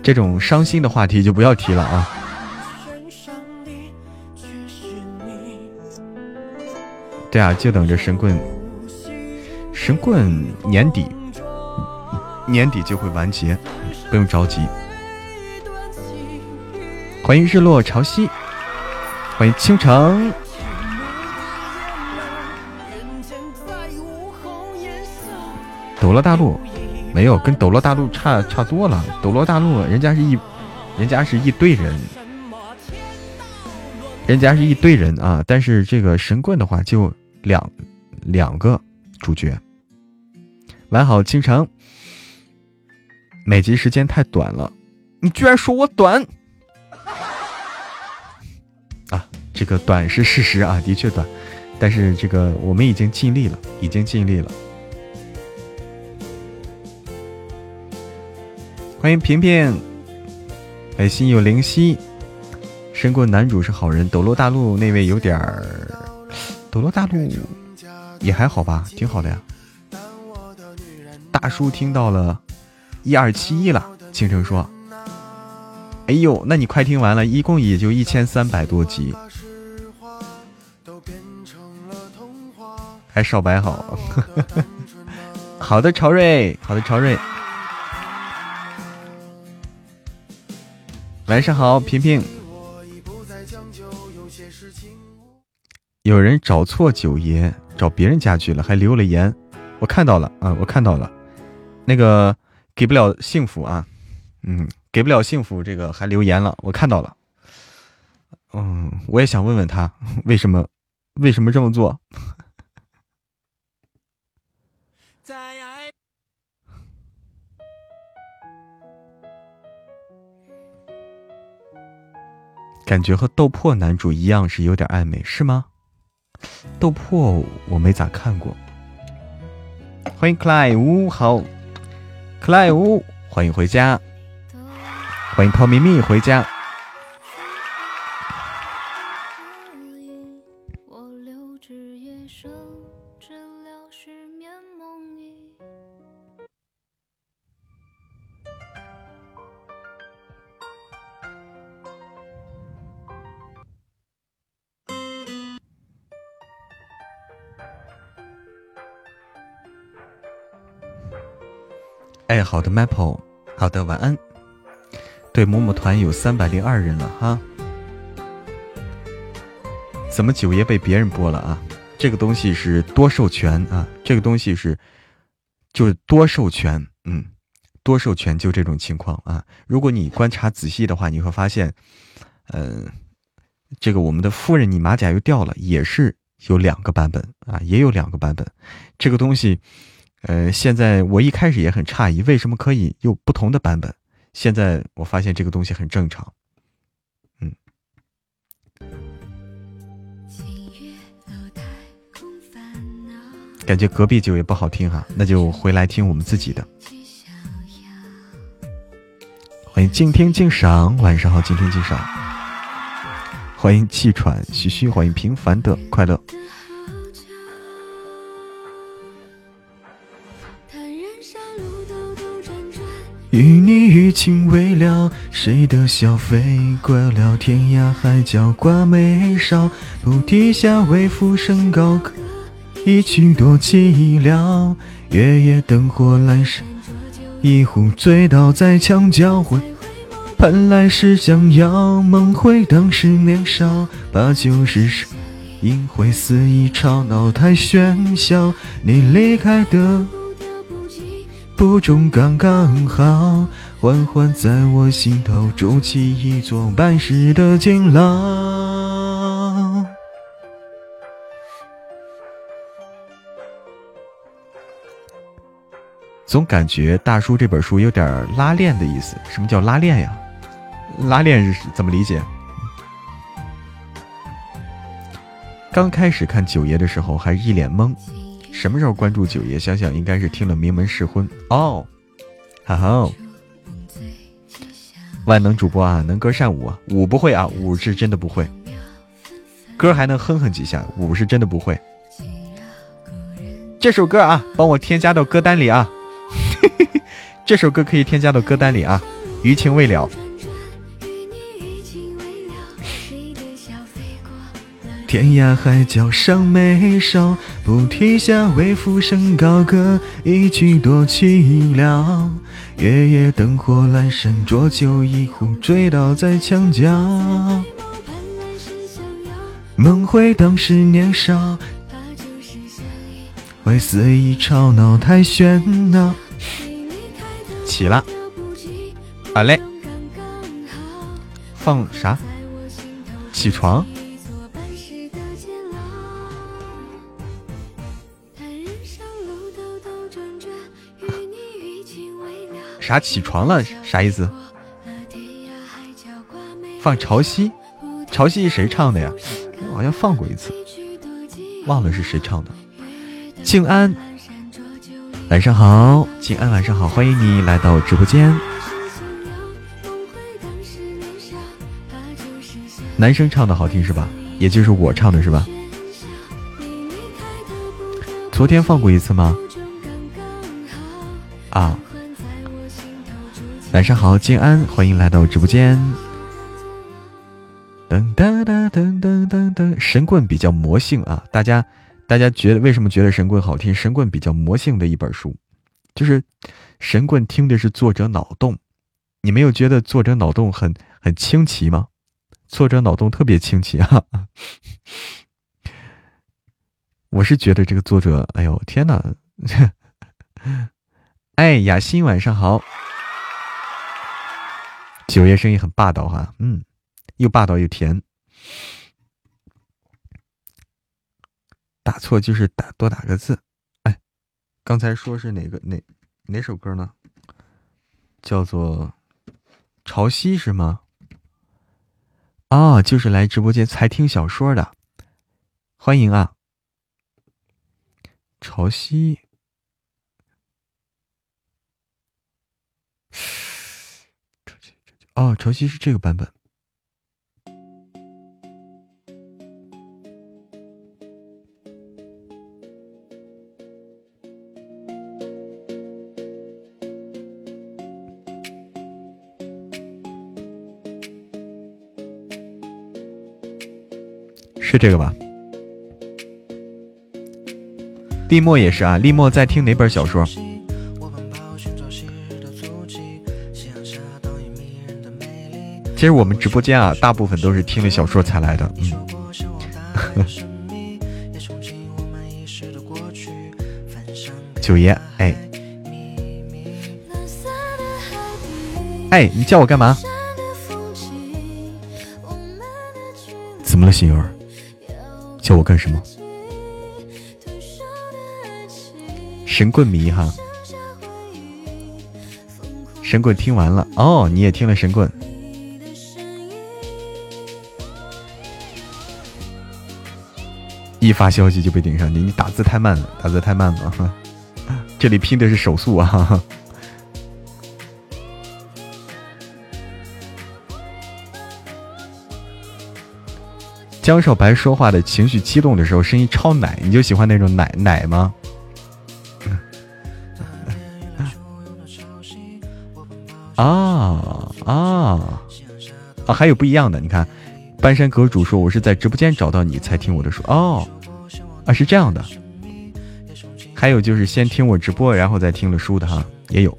这种伤心的话题就不要提了啊。对啊，就等着神棍，神棍年底年底就会完结，不用着急。欢迎日落潮汐，欢迎倾城。斗罗大陆没有，跟斗罗大陆差差多了。斗罗大陆人家是一，人家是一堆人，人家是一堆人啊。但是这个神棍的话，就两两个主角。完好，倾城。每集时间太短了，你居然说我短啊！这个短是事实啊，的确短。但是这个我们已经尽力了，已经尽力了。欢迎平平，哎，心有灵犀，神棍男主是好人。斗罗大陆那位有点儿，斗罗大陆也还好吧，挺好的呀。大叔听到了一二七一了，倾城说：“哎呦，那你快听完了，一共也就一千三百多集，还少白好。好的，朝瑞，好的，朝瑞。”晚上好，平平。有人找错九爷，找别人家去了，还留了言。我看到了啊，我看到了。那个给不了幸福啊，嗯，给不了幸福，这个还留言了，我看到了。嗯，我也想问问他 为什么，为什么这么做。感觉和斗破男主一样是有点暧昧，是吗？斗破我没咋看过。欢迎克莱乌，好，克莱乌，欢迎回家，欢迎泡咪咪回家。好的，Maple，好的，晚安。对，某某团有三百零二人了哈。怎么九爷被别人播了啊？这个东西是多授权啊，这个东西是就是多授权，嗯，多授权就这种情况啊。如果你观察仔细的话，你会发现，嗯，这个我们的夫人你马甲又掉了，也是有两个版本啊，也有两个版本，这个东西。呃，现在我一开始也很诧异，为什么可以有不同的版本？现在我发现这个东西很正常。嗯，感觉隔壁酒也不好听哈，那就回来听我们自己的。欢迎静听静赏，晚上好，静听静赏。欢迎气喘吁吁，欢迎平凡的快乐。与你余情未了，谁的笑飞过了天涯海角挂眉梢，菩提下为浮生高歌，一曲多寂寥。月夜灯火阑珊，一壶醉倒在墙角，回盼来世相邀，梦回当时年少，把酒试试，应会肆意吵闹太喧嚣，你离开的。不中刚刚好，缓缓在我心头筑起一座半世的监牢。总感觉大叔这本书有点拉链的意思。什么叫拉链呀？拉链是怎么理解？刚开始看九爷的时候还一脸懵，什么时候关注九爷？想想应该是听了名门试婚哦。哈哈，万能主播啊，能歌善舞，舞不会啊，舞是真的不会。歌还能哼哼几下，舞是真的不会。这首歌啊，帮我添加到歌单里啊。这首歌可以添加到歌单里啊。余情未了。天涯海角伤眉梢，菩提下为浮生高歌，一曲多凄凉。月夜灯火阑珊，浊酒一壶，醉倒在墙角。梦回当时年少，为肆意吵闹太喧闹。起了，好嘞，放啥？起床。啥起床了？啥意思？放潮汐，潮汐谁唱的呀？我好像放过一次，忘了是谁唱的。静安，晚上好，静安晚上好，欢迎你来到直播间。男生唱的好听是吧？也就是我唱的是吧？昨天放过一次吗？啊。晚上好，静安，欢迎来到直播间。噔噔噔噔噔噔噔，神棍比较魔性啊！大家，大家觉得为什么觉得神棍好听？神棍比较魔性的一本书，就是神棍听的是作者脑洞。你没有觉得作者脑洞很很清奇吗？作者脑洞特别清奇啊！我是觉得这个作者，哎呦天哪！哎，雅欣，晚上好。九爷声音很霸道哈，嗯，又霸道又甜。打错就是打多打个字。哎，刚才说是哪个哪哪首歌呢？叫做《潮汐》是吗？啊，就是来直播间才听小说的，欢迎啊！潮汐。哦，潮汐是这个版本，是这个吧？立墨也是啊，立墨在听哪本小说？其实我们直播间啊，大部分都是听了小说才来的。嗯，九爷，哎，哎，你叫我干嘛？怎么了，心儿？叫我干什么？神棍迷哈，神棍听完了哦，你也听了神棍。一发消息就被顶上你，你打字太慢了，打字太慢了。这里拼的是手速啊。江少白说话的情绪激动的时候，声音超奶，你就喜欢那种奶奶吗？啊啊啊！还有不一样的，你看。半山阁主说：“我是在直播间找到你才听我的书哦，啊是这样的。还有就是先听我直播，然后再听了书的哈，也有。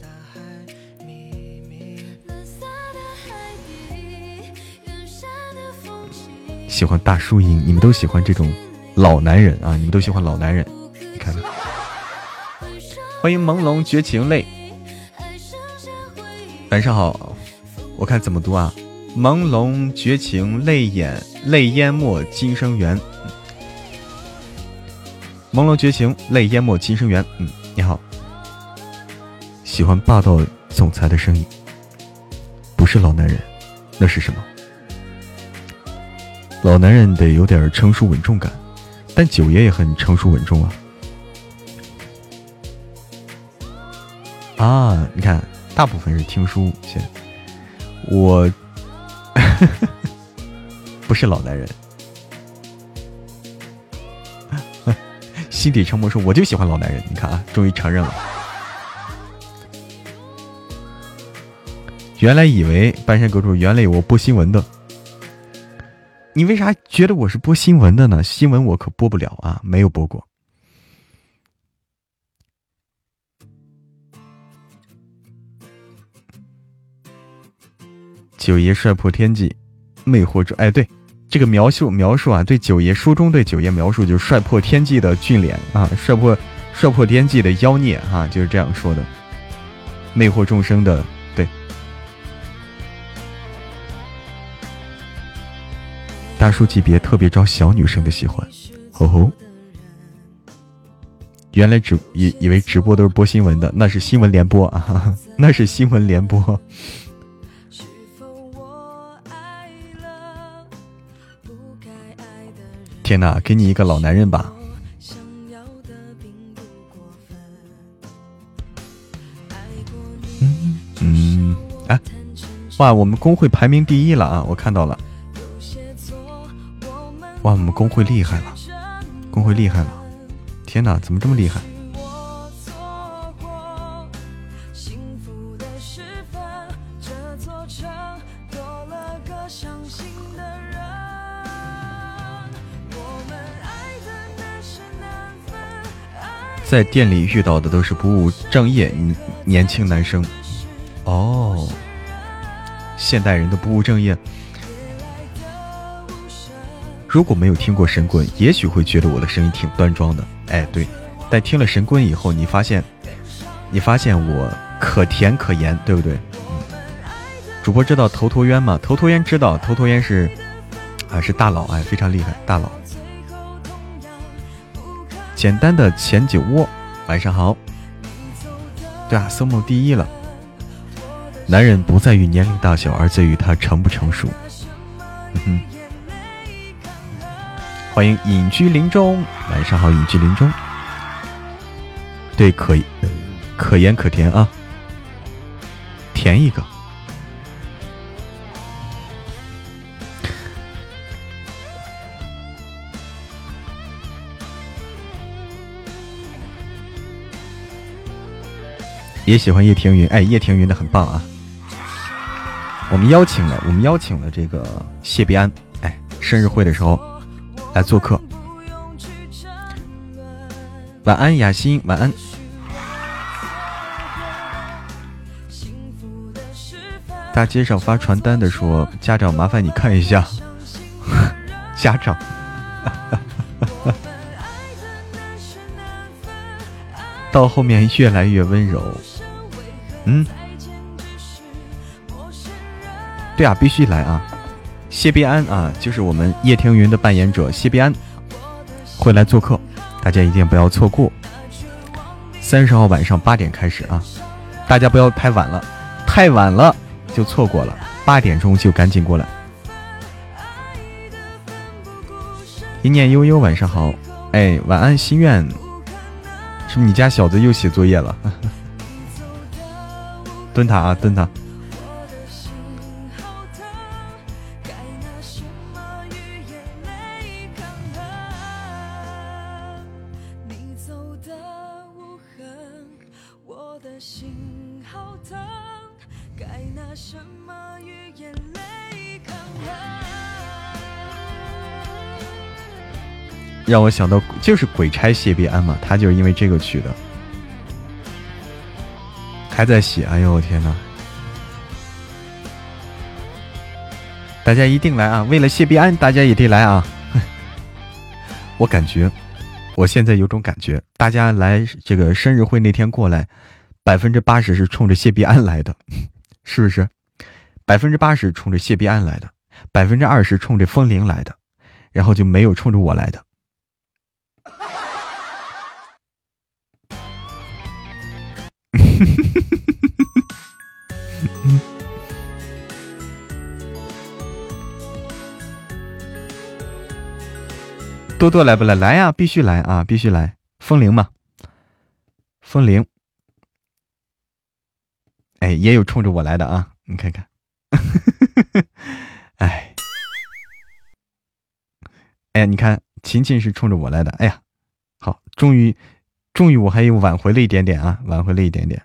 喜欢大叔音，你们都喜欢这种老男人啊，你们都喜欢老男人。你看，欢迎朦胧绝情泪。晚上好，我看怎么读啊？”朦胧绝情，泪眼泪淹没今生缘。朦胧绝情，泪淹没今生缘。嗯，你好。喜欢霸道总裁的声音，不是老男人，那是什么？老男人得有点成熟稳重感，但九爷也很成熟稳重啊。啊，你看，大部分是听书先，我 不是老男人。心底沉默说：“我就喜欢老男人。”你看啊，终于承认了。原来以为半山阁主，原来我播新闻的。你为啥觉得我是播新闻的呢？新闻我可播不了啊，没有播过。九爷帅破天际，魅惑中，哎，对，这个描述描述啊，对九爷书中对九爷描述就是帅破天际的俊脸啊，帅破帅破天际的妖孽啊，就是这样说的，魅惑众生的。对大叔级别特别招小女生的喜欢，吼吼！原来直以以为直播都是播新闻的，那是新闻联播啊，那是新闻联播。天哪，给你一个老男人吧！嗯嗯，哎，哇，我们公会排名第一了啊！我看到了。哇，我们工会厉害了，工会厉害了！天哪，怎么这么厉害？在店里遇到的都是不务正业年轻男生。哦，现代人的不务正业。如果没有听过神棍，也许会觉得我的声音挺端庄的。哎，对，但听了神棍以后，你发现，你发现我可甜可盐，对不对？嗯。主播知道头陀渊吗？头陀渊知道，头陀渊是啊，是大佬，哎，非常厉害，大佬。简单的前酒窝，晚上好。对啊，SOMO 第一了。男人不在于年龄大小，而在于他成不成熟。嗯哼。欢迎隐居林中，晚上好，隐居林中。对，可以，可盐可甜啊，甜一个。也喜欢叶庭云，哎，叶庭云的很棒啊。我们邀请了，我们邀请了这个谢必安，哎，生日会的时候。来做客，晚安雅欣，晚安。大街上发传单的说：“家长，麻烦你看一下。”家长，到后面越来越温柔。嗯，对啊，必须来啊。谢必安啊，就是我们叶庭云的扮演者谢必安，会来做客，大家一定不要错过。三十号晚上八点开始啊，大家不要太晚了，太晚了就错过了。八点钟就赶紧过来。一念悠悠晚上好，哎，晚安心愿，是不是你家小子又写作业了？蹲塔啊，蹲塔。让我想到就是鬼差谢必安嘛，他就是因为这个去的，还在洗，哎呦我天呐！大家一定来啊！为了谢必安，大家也得来啊！我感觉，我现在有种感觉，大家来这个生日会那天过来，百分之八十是冲着谢必安来的，是不是？百分之八十冲着谢必安来的，百分之二十冲着风铃来的，然后就没有冲着我来的。多多来不来？来呀，必须来啊，必须来！风铃嘛，风铃。哎，也有冲着我来的啊！你看看，哎，哎呀，你看，琴琴是冲着我来的。哎呀，好，终于，终于，我还有挽回了一点点啊，挽回了一点点。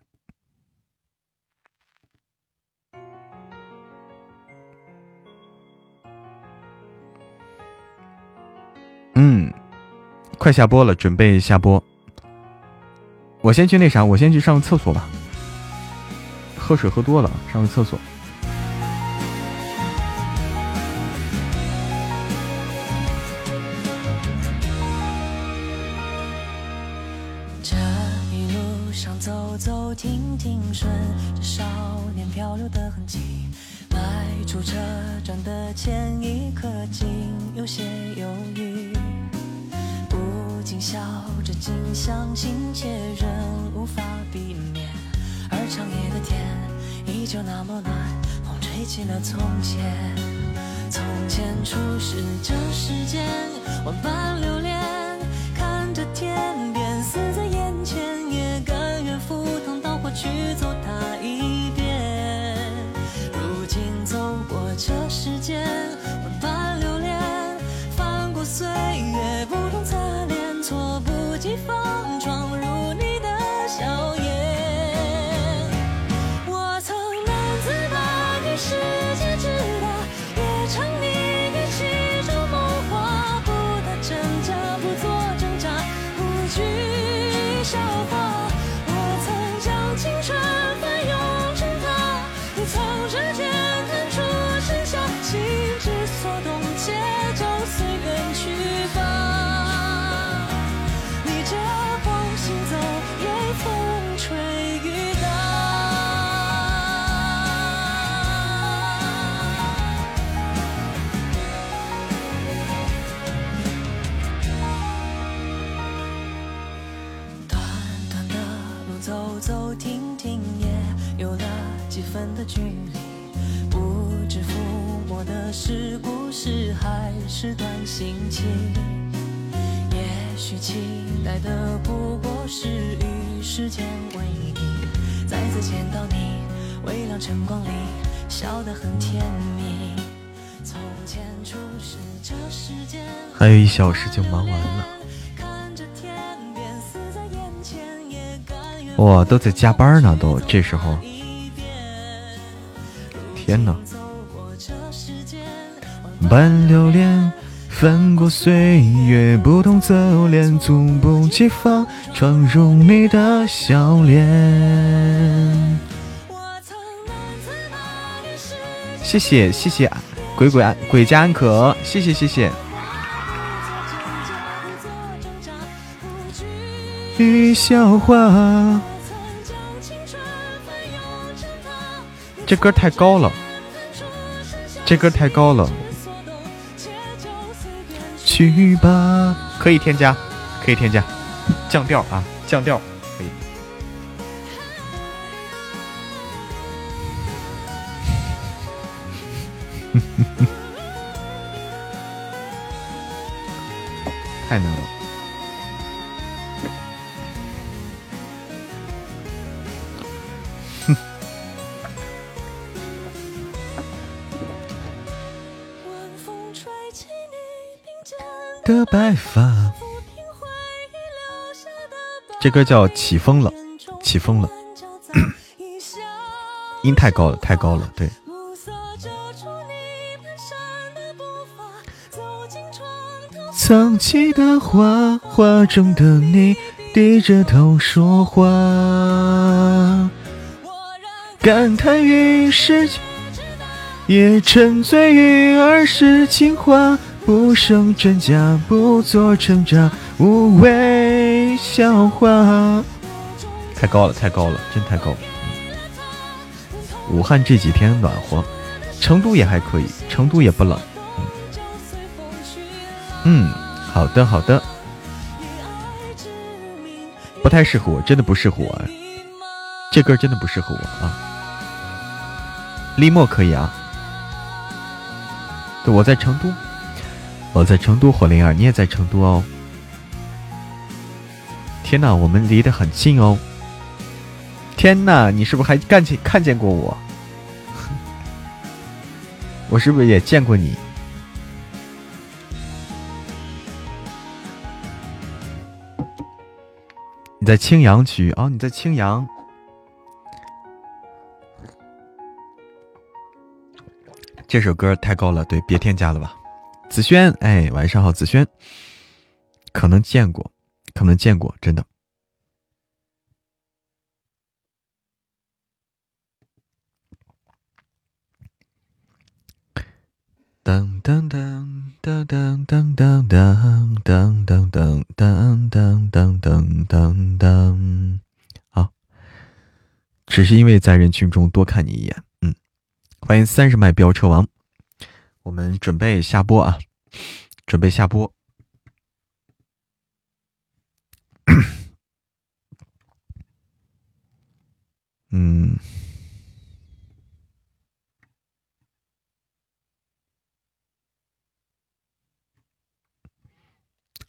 快下播了，准备下播。我先去那啥，我先去上个厕所吧。喝水喝多了，上个厕所。
起了从前。从前初识这世间，万般流连，看着天边死在眼前，也甘愿赴汤蹈火去走它一遍。如今走过这世间，时间为你。再次见到你，微亮晨光里，笑得很甜蜜。从前初识这世间，
还有一小时就忙完了，
看着天边死在眼前，也甘愿
哇，都在加班呢，都这时候，天哪！
走过这世间。
半流连，翻过岁月，不同侧脸，猝不及防闯入你的笑脸。谢谢谢谢，鬼鬼安鬼家安可，谢谢谢谢。雨笑话，这歌太高了，这歌太高了。去吧，可以添加，可以添加，降调啊，降调可以。太难了。哼。的白发，这歌叫《起风了》，起风了，音太高了，太高了，对。藏起的花，画中的你，低着头说话，感叹于世界，也沉醉于儿时情话。不生真假，不做挣扎，无谓笑话。太高了，太高了，真太高了。武汉这几天暖和，成都也还可以，成都也不冷。嗯，好的好的，不太适合我，真的不适合我。这歌真的不适合我啊。立墨可以啊，对，我在成都。我在成都，火灵儿，你也在成都哦。天哪，我们离得很近哦。天哪，你是不是还看见看见过我？我是不是也见过你？你在青羊区哦，你在青羊。这首歌太高了，对，别添加了吧。子轩，哎，晚上好，子轩。可能见过，可能见过，真的。噔噔噔噔噔噔噔噔噔噔噔噔噔噔噔噔，好，只是因为在人群中多看你一眼，嗯，欢迎三十迈飙车王，我们准备下播啊，准备下播，嗯。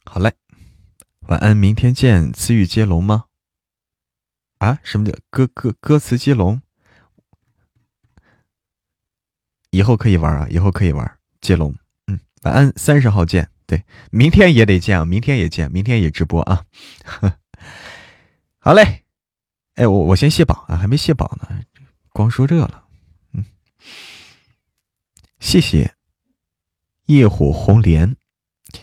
好嘞，晚安，明天见。词语接龙吗？啊，什么叫歌歌歌词接龙？以后可以玩啊，以后可以玩接龙。嗯，晚安，三十号见。对，明天也得见啊，明天也见，明天也直播啊。好嘞，哎，我我先卸榜啊，还没卸榜呢，光说这了。嗯，谢谢夜火红莲。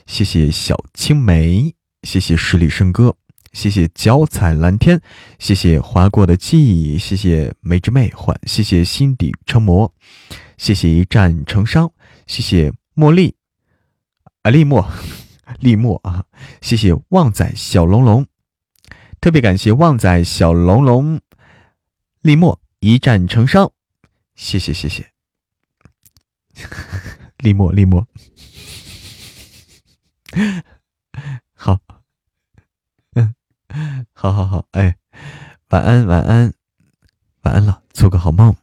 谢谢小青梅，谢谢十里笙歌，谢谢脚踩蓝天，谢谢划过的记忆，谢谢梅之魅幻，谢谢心底成魔，谢谢一战成伤，谢谢茉莉啊，丽墨，丽墨啊，谢谢旺仔小龙龙，特别感谢旺仔小龙龙，立墨一战成伤，谢谢谢谢，立墨立墨。好，嗯，好好好，哎，晚安晚安。晚安了，做个好梦。